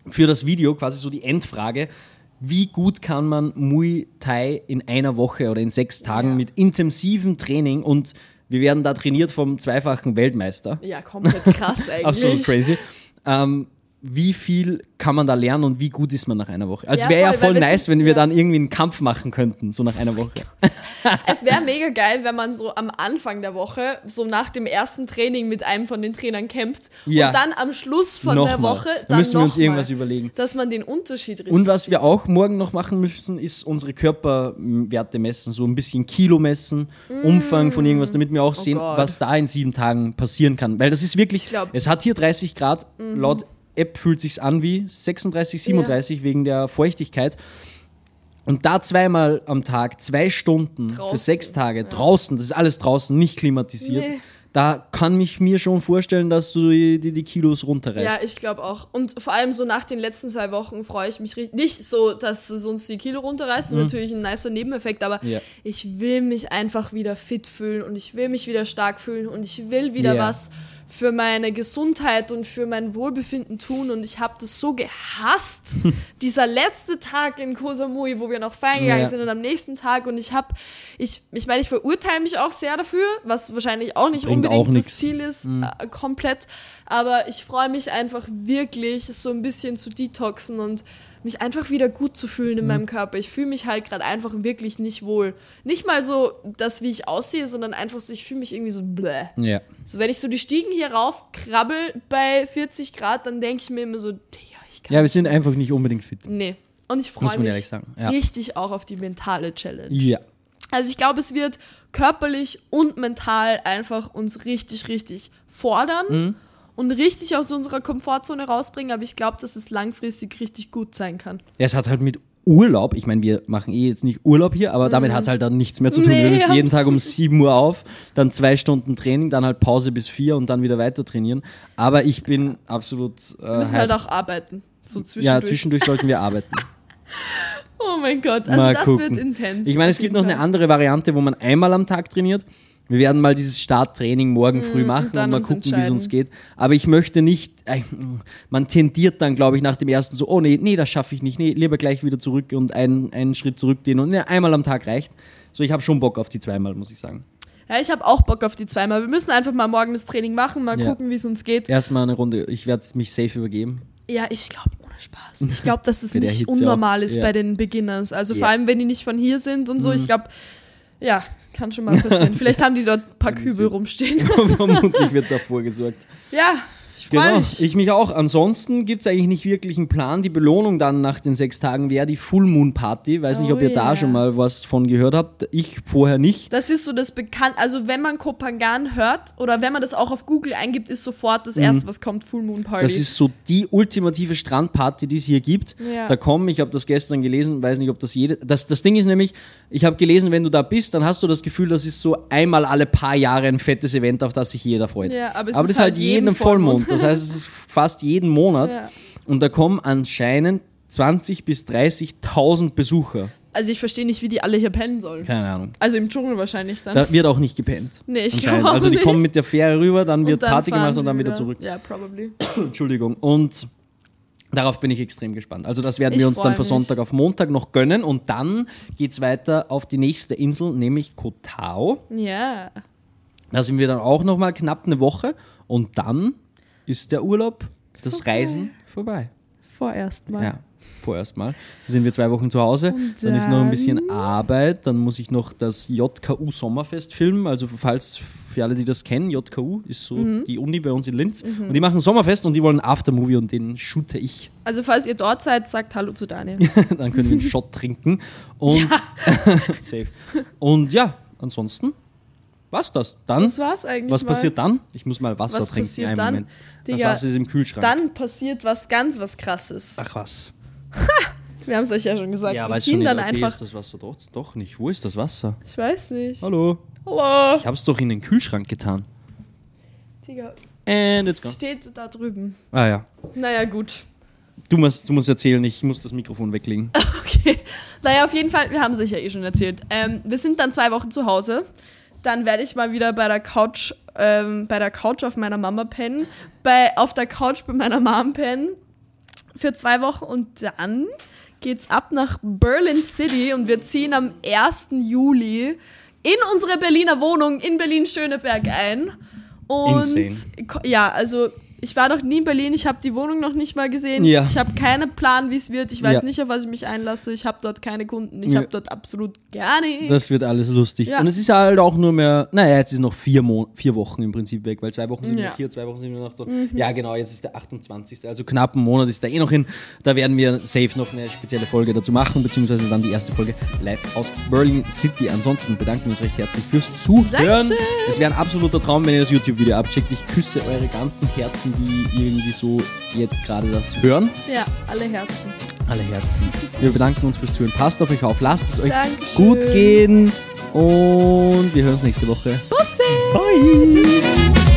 Speaker 2: für das Video, quasi so die Endfrage, wie gut kann man Muay Thai in einer Woche oder in sechs Tagen
Speaker 1: Ja.
Speaker 2: mit intensivem Training und wir werden da trainiert vom zweifachen Weltmeister.
Speaker 1: Ja, komplett krass eigentlich.
Speaker 2: Absolut crazy. Ähm, wie viel kann man da lernen und wie gut ist man nach einer Woche. Also
Speaker 1: Ja,
Speaker 2: es wäre ja
Speaker 1: voll,
Speaker 2: nice, wenn wir
Speaker 1: ja.
Speaker 2: dann irgendwie einen Kampf machen könnten, so nach einer Woche.
Speaker 1: Es wäre mega geil, wenn man so am Anfang der Woche, so nach dem ersten Training mit einem von den Trainern kämpft
Speaker 2: Ja.
Speaker 1: und dann am Schluss von der
Speaker 2: Nochmal.
Speaker 1: Woche
Speaker 2: Da
Speaker 1: dann
Speaker 2: müssen wir uns
Speaker 1: noch
Speaker 2: irgendwas
Speaker 1: mal,
Speaker 2: überlegen.
Speaker 1: Dass man den Unterschied richtig
Speaker 2: Und was wir auch morgen noch machen müssen, ist unsere Körperwerte messen, so ein bisschen Kilo messen, Umfang von irgendwas, damit wir auch sehen,
Speaker 1: Mm. Oh Gott.
Speaker 2: was da in sieben Tagen passieren kann. Weil das ist wirklich,
Speaker 1: Ich glaub- Mhm.
Speaker 2: es hat hier 30 Grad, laut App fühlt sich's an wie 36, 37 wegen der Feuchtigkeit. Und da zweimal am Tag, zwei Stunden für
Speaker 1: Draußen,
Speaker 2: sechs Tage draußen, das ist alles draußen, nicht klimatisiert.
Speaker 1: Nee.
Speaker 2: Da kann ich mir schon vorstellen, dass du die, die, die Kilos runterreißt.
Speaker 1: Ja, ich glaube auch. Und vor allem so nach den letzten zwei Wochen freue ich mich richtig. Nicht so, dass es uns die Kilo runterreißt, das ist natürlich ein nicer Nebeneffekt, aber
Speaker 2: Mhm. Ja.
Speaker 1: ich will mich einfach wieder fit fühlen und ich will mich wieder stark fühlen und ich will wieder
Speaker 2: Ja.
Speaker 1: was für meine Gesundheit und für mein Wohlbefinden tun und ich habe das so gehasst. Dieser letzte Tag in Koh Samui, wo wir noch feiern gegangen
Speaker 2: Ja.
Speaker 1: sind und am nächsten Tag und ich habe, ich, ich meine, ich verurteile mich auch sehr dafür, was wahrscheinlich auch nicht
Speaker 2: Bringt
Speaker 1: unbedingt
Speaker 2: auch
Speaker 1: das. Ziel ist, äh, komplett. Aber ich freue mich einfach wirklich, so ein bisschen zu detoxen und mich einfach wieder gut zu fühlen in meinem Körper. Ich fühle mich halt gerade einfach wirklich nicht wohl. Nicht mal so, das, wie ich aussehe, sondern einfach so, ich fühle mich irgendwie so bläh.
Speaker 2: ja.
Speaker 1: So, wenn ich so die Stiegen hier rauf krabbel bei 40 Grad, dann denke ich mir immer so, Digga, ich kann.
Speaker 2: ja, wir sind einfach nicht unbedingt fit.
Speaker 1: Nee. Und ich freue mich
Speaker 2: ja.
Speaker 1: richtig auch auf die mentale Challenge.
Speaker 2: Ja.
Speaker 1: Also ich glaube, es wird körperlich und mental einfach uns richtig, richtig fordern
Speaker 2: Mhm.
Speaker 1: Und richtig aus unserer Komfortzone rausbringen, aber ich glaube, dass es langfristig richtig gut sein kann.
Speaker 2: Ja, es hat halt mit Urlaub, ich meine, wir machen eh jetzt nicht Urlaub hier, aber damit hat es halt dann nichts mehr zu tun.
Speaker 1: Mhm. Nee,
Speaker 2: du bist jeden Tag um
Speaker 1: absolut.
Speaker 2: 7 Uhr auf, dann zwei Stunden Training, dann halt Pause bis 4 und dann wieder weiter trainieren. Aber ich bin absolut. Äh,
Speaker 1: Wir müssen halt auch arbeiten. So zwischendurch.
Speaker 2: ja, zwischendurch sollten wir arbeiten.
Speaker 1: Oh mein Gott, also
Speaker 2: Mal
Speaker 1: das
Speaker 2: gucken.
Speaker 1: wird intens.
Speaker 2: Ich meine, es gibt noch eine andere Variante, wo man einmal am Tag trainiert. Wir werden mal dieses Starttraining morgen früh machen und,
Speaker 1: Mhm, dann
Speaker 2: mal gucken, wie es uns geht. Aber ich möchte nicht, äh, man tendiert dann, glaube ich, nach dem ersten so, oh nee, nee, das schaffe ich nicht, nee, lieber gleich wieder zurück und einen, einen Schritt zurückgehen und nee, einmal am Tag reicht. So, ich habe schon Bock auf die zweimal, muss ich sagen.
Speaker 1: Ja, ich habe auch Bock auf die zweimal. Wir müssen einfach mal morgen das Training machen, mal
Speaker 2: Ja.
Speaker 1: gucken, wie es uns geht.
Speaker 2: Erstmal eine Runde, ich werde mich safe übergeben.
Speaker 1: Ja, ich glaube, ohne Spaß. Ich glaube, dass es nicht unnormal
Speaker 2: auch.
Speaker 1: ist
Speaker 2: Ja.
Speaker 1: bei den Beginners. Also vor
Speaker 2: Ja. Mhm.
Speaker 1: allem, wenn die nicht von hier sind und so. Ich glaube, ja, kann schon mal passieren. Vielleicht haben die dort ein paar Kübel rumstehen.
Speaker 2: Vermutlich wird davor gesorgt.
Speaker 1: ja, ich freue
Speaker 2: Genau,
Speaker 1: mich.
Speaker 2: ich mich auch. Ansonsten gibt es eigentlich nicht wirklich einen Plan. Die Belohnung dann nach den sechs Tagen wäre die Full Moon Party. Weiß nicht,
Speaker 1: Oh
Speaker 2: ob ihr da
Speaker 1: yeah.
Speaker 2: schon mal was von gehört habt. Ich vorher nicht.
Speaker 1: Das ist so das bekannt. Also wenn man Kopangan hört oder wenn man das auch auf Google eingibt, ist sofort das erste, was kommt, Full Moon Party.
Speaker 2: Mhm. Das ist so die ultimative Strandparty, die es hier gibt.
Speaker 1: Ja.
Speaker 2: Da kommen, ich habe das gestern gelesen, weiß nicht, ob das jede. Das, das Ding ist nämlich, ich habe gelesen, wenn du da bist, dann hast du das Gefühl, das ist so einmal alle paar Jahre ein fettes Event, auf das sich jeder freut.
Speaker 1: Ja, aber es
Speaker 2: das
Speaker 1: ist
Speaker 2: ist halt
Speaker 1: halt
Speaker 2: jeden Vollmond.
Speaker 1: Vollmond.
Speaker 2: Das heißt, es ist fast jeden Monat.
Speaker 1: Ja.
Speaker 2: Und da kommen anscheinend 20.000 bis 30.000 Besucher.
Speaker 1: also ich verstehe nicht, wie die alle hier pennen sollen.
Speaker 2: Keine Ahnung.
Speaker 1: Also im Dschungel wahrscheinlich dann.
Speaker 2: Da wird auch nicht gepennt.
Speaker 1: Nee, ich
Speaker 2: Anscheinend.
Speaker 1: glaub auch
Speaker 2: Also die
Speaker 1: nicht.
Speaker 2: kommen mit der Fähre rüber, dann wird
Speaker 1: dann
Speaker 2: Party gemacht und dann wieder zurück.
Speaker 1: Ja, probably.
Speaker 2: Entschuldigung. Und darauf bin ich extrem gespannt. Also das werden
Speaker 1: Ich
Speaker 2: wir uns dann von. Sonntag auf Montag noch gönnen und dann geht es weiter auf die nächste Insel, nämlich Koh Tao.
Speaker 1: Ja.
Speaker 2: Da sind wir dann auch noch mal knapp eine Woche und dann ist der Urlaub, das
Speaker 1: Vorbei.
Speaker 2: Reisen vorbei.
Speaker 1: Vorerst mal.
Speaker 2: Ja, vorerst mal. Dann sind wir zwei Wochen zu Hause.
Speaker 1: Und
Speaker 2: dann ist noch ein bisschen
Speaker 1: dann?
Speaker 2: Arbeit. Dann muss ich noch das JKU Sommerfest filmen. Also falls für alle, die das kennen, JKU ist so
Speaker 1: Mhm.
Speaker 2: die Uni bei uns in Linz. Und die machen Sommerfest und die wollen Aftermovie und den shoote ich.
Speaker 1: Also falls ihr dort seid, sagt Hallo zu Daniel.
Speaker 2: dann können wir einen Shot trinken. Und safe. Und ja, ansonsten war's das. Dann,
Speaker 1: Das war's eigentlich
Speaker 2: was
Speaker 1: mal.
Speaker 2: passiert dann? Ich muss mal Wasser
Speaker 1: Was
Speaker 2: trinken. Einen
Speaker 1: dann?
Speaker 2: Moment. Das
Speaker 1: Digga,
Speaker 2: Wasser ist im Kühlschrank.
Speaker 1: Dann passiert was ganz was krasses.
Speaker 2: Ach was.
Speaker 1: Wir haben es euch ja schon gesagt.
Speaker 2: Ja, weiß
Speaker 1: ziehen
Speaker 2: schon nicht,
Speaker 1: dann
Speaker 2: okay,
Speaker 1: einfach.
Speaker 2: ist das Wasser doch, doch nicht. Wo ist das Wasser?
Speaker 1: Ich weiß nicht.
Speaker 2: Hallo?
Speaker 1: Hallo.
Speaker 2: Ich hab's doch in den Kühlschrank getan.
Speaker 1: Digga,
Speaker 2: And it's
Speaker 1: es
Speaker 2: gone.
Speaker 1: steht da drüben.
Speaker 2: Ah ja.
Speaker 1: Naja, gut.
Speaker 2: Du musst, du musst erzählen, ich muss das Mikrofon weglegen.
Speaker 1: Okay. Naja, auf jeden Fall, wir haben es euch ja eh schon erzählt. Ähm, wir sind dann zwei Wochen zu Hause. Dann werde ich mal wieder bei der Couch, ähm, bei der Couch auf meiner Mama pennen. Bei, auf der Couch bei meiner Mom pennen. Für zwei Wochen und dann geht's ab nach Berlin City und wir ziehen am 1. Juli in unsere Berliner Wohnung in Berlin-Schöneberg ein. Und
Speaker 2: Insane.
Speaker 1: ja, also ich war noch nie in Berlin, ich habe die Wohnung noch nicht mal gesehen.
Speaker 2: Ja.
Speaker 1: Ich habe keinen Plan, wie es wird. Ich weiß
Speaker 2: Ja.
Speaker 1: nicht, auf was ich mich einlasse. Ich habe dort keine Kunden. Ich
Speaker 2: Ja.
Speaker 1: habe dort absolut gar nichts.
Speaker 2: Das wird alles lustig. Und es ist halt auch nur mehr, naja, jetzt ist noch vier, Mon vier Wochen im Prinzip weg, weil zwei Wochen sind wir noch hier, zwei Wochen sind wir noch da. Ja, genau, jetzt ist der 28. Also knapp einen Monat ist da eh noch hin. Da werden wir safe noch eine spezielle Folge dazu machen, beziehungsweise dann die erste Folge live aus Berlin City. Ansonsten bedanken wir uns recht herzlich fürs Zuhören.
Speaker 1: Dankeschön.
Speaker 2: Es wäre ein absoluter Traum, wenn ihr das YouTube-Video abcheckt. Ich küsse eure ganzen Herzen, die irgendwie so jetzt gerade das hören.
Speaker 1: ja, alle Herzen.
Speaker 2: Alle Herzen. Wir bedanken uns fürs Zuhören. Passt auf euch auf, lasst es euch
Speaker 1: Dankeschön.
Speaker 2: gut gehen und wir hören uns nächste Woche.
Speaker 1: Bussi!
Speaker 2: Bye!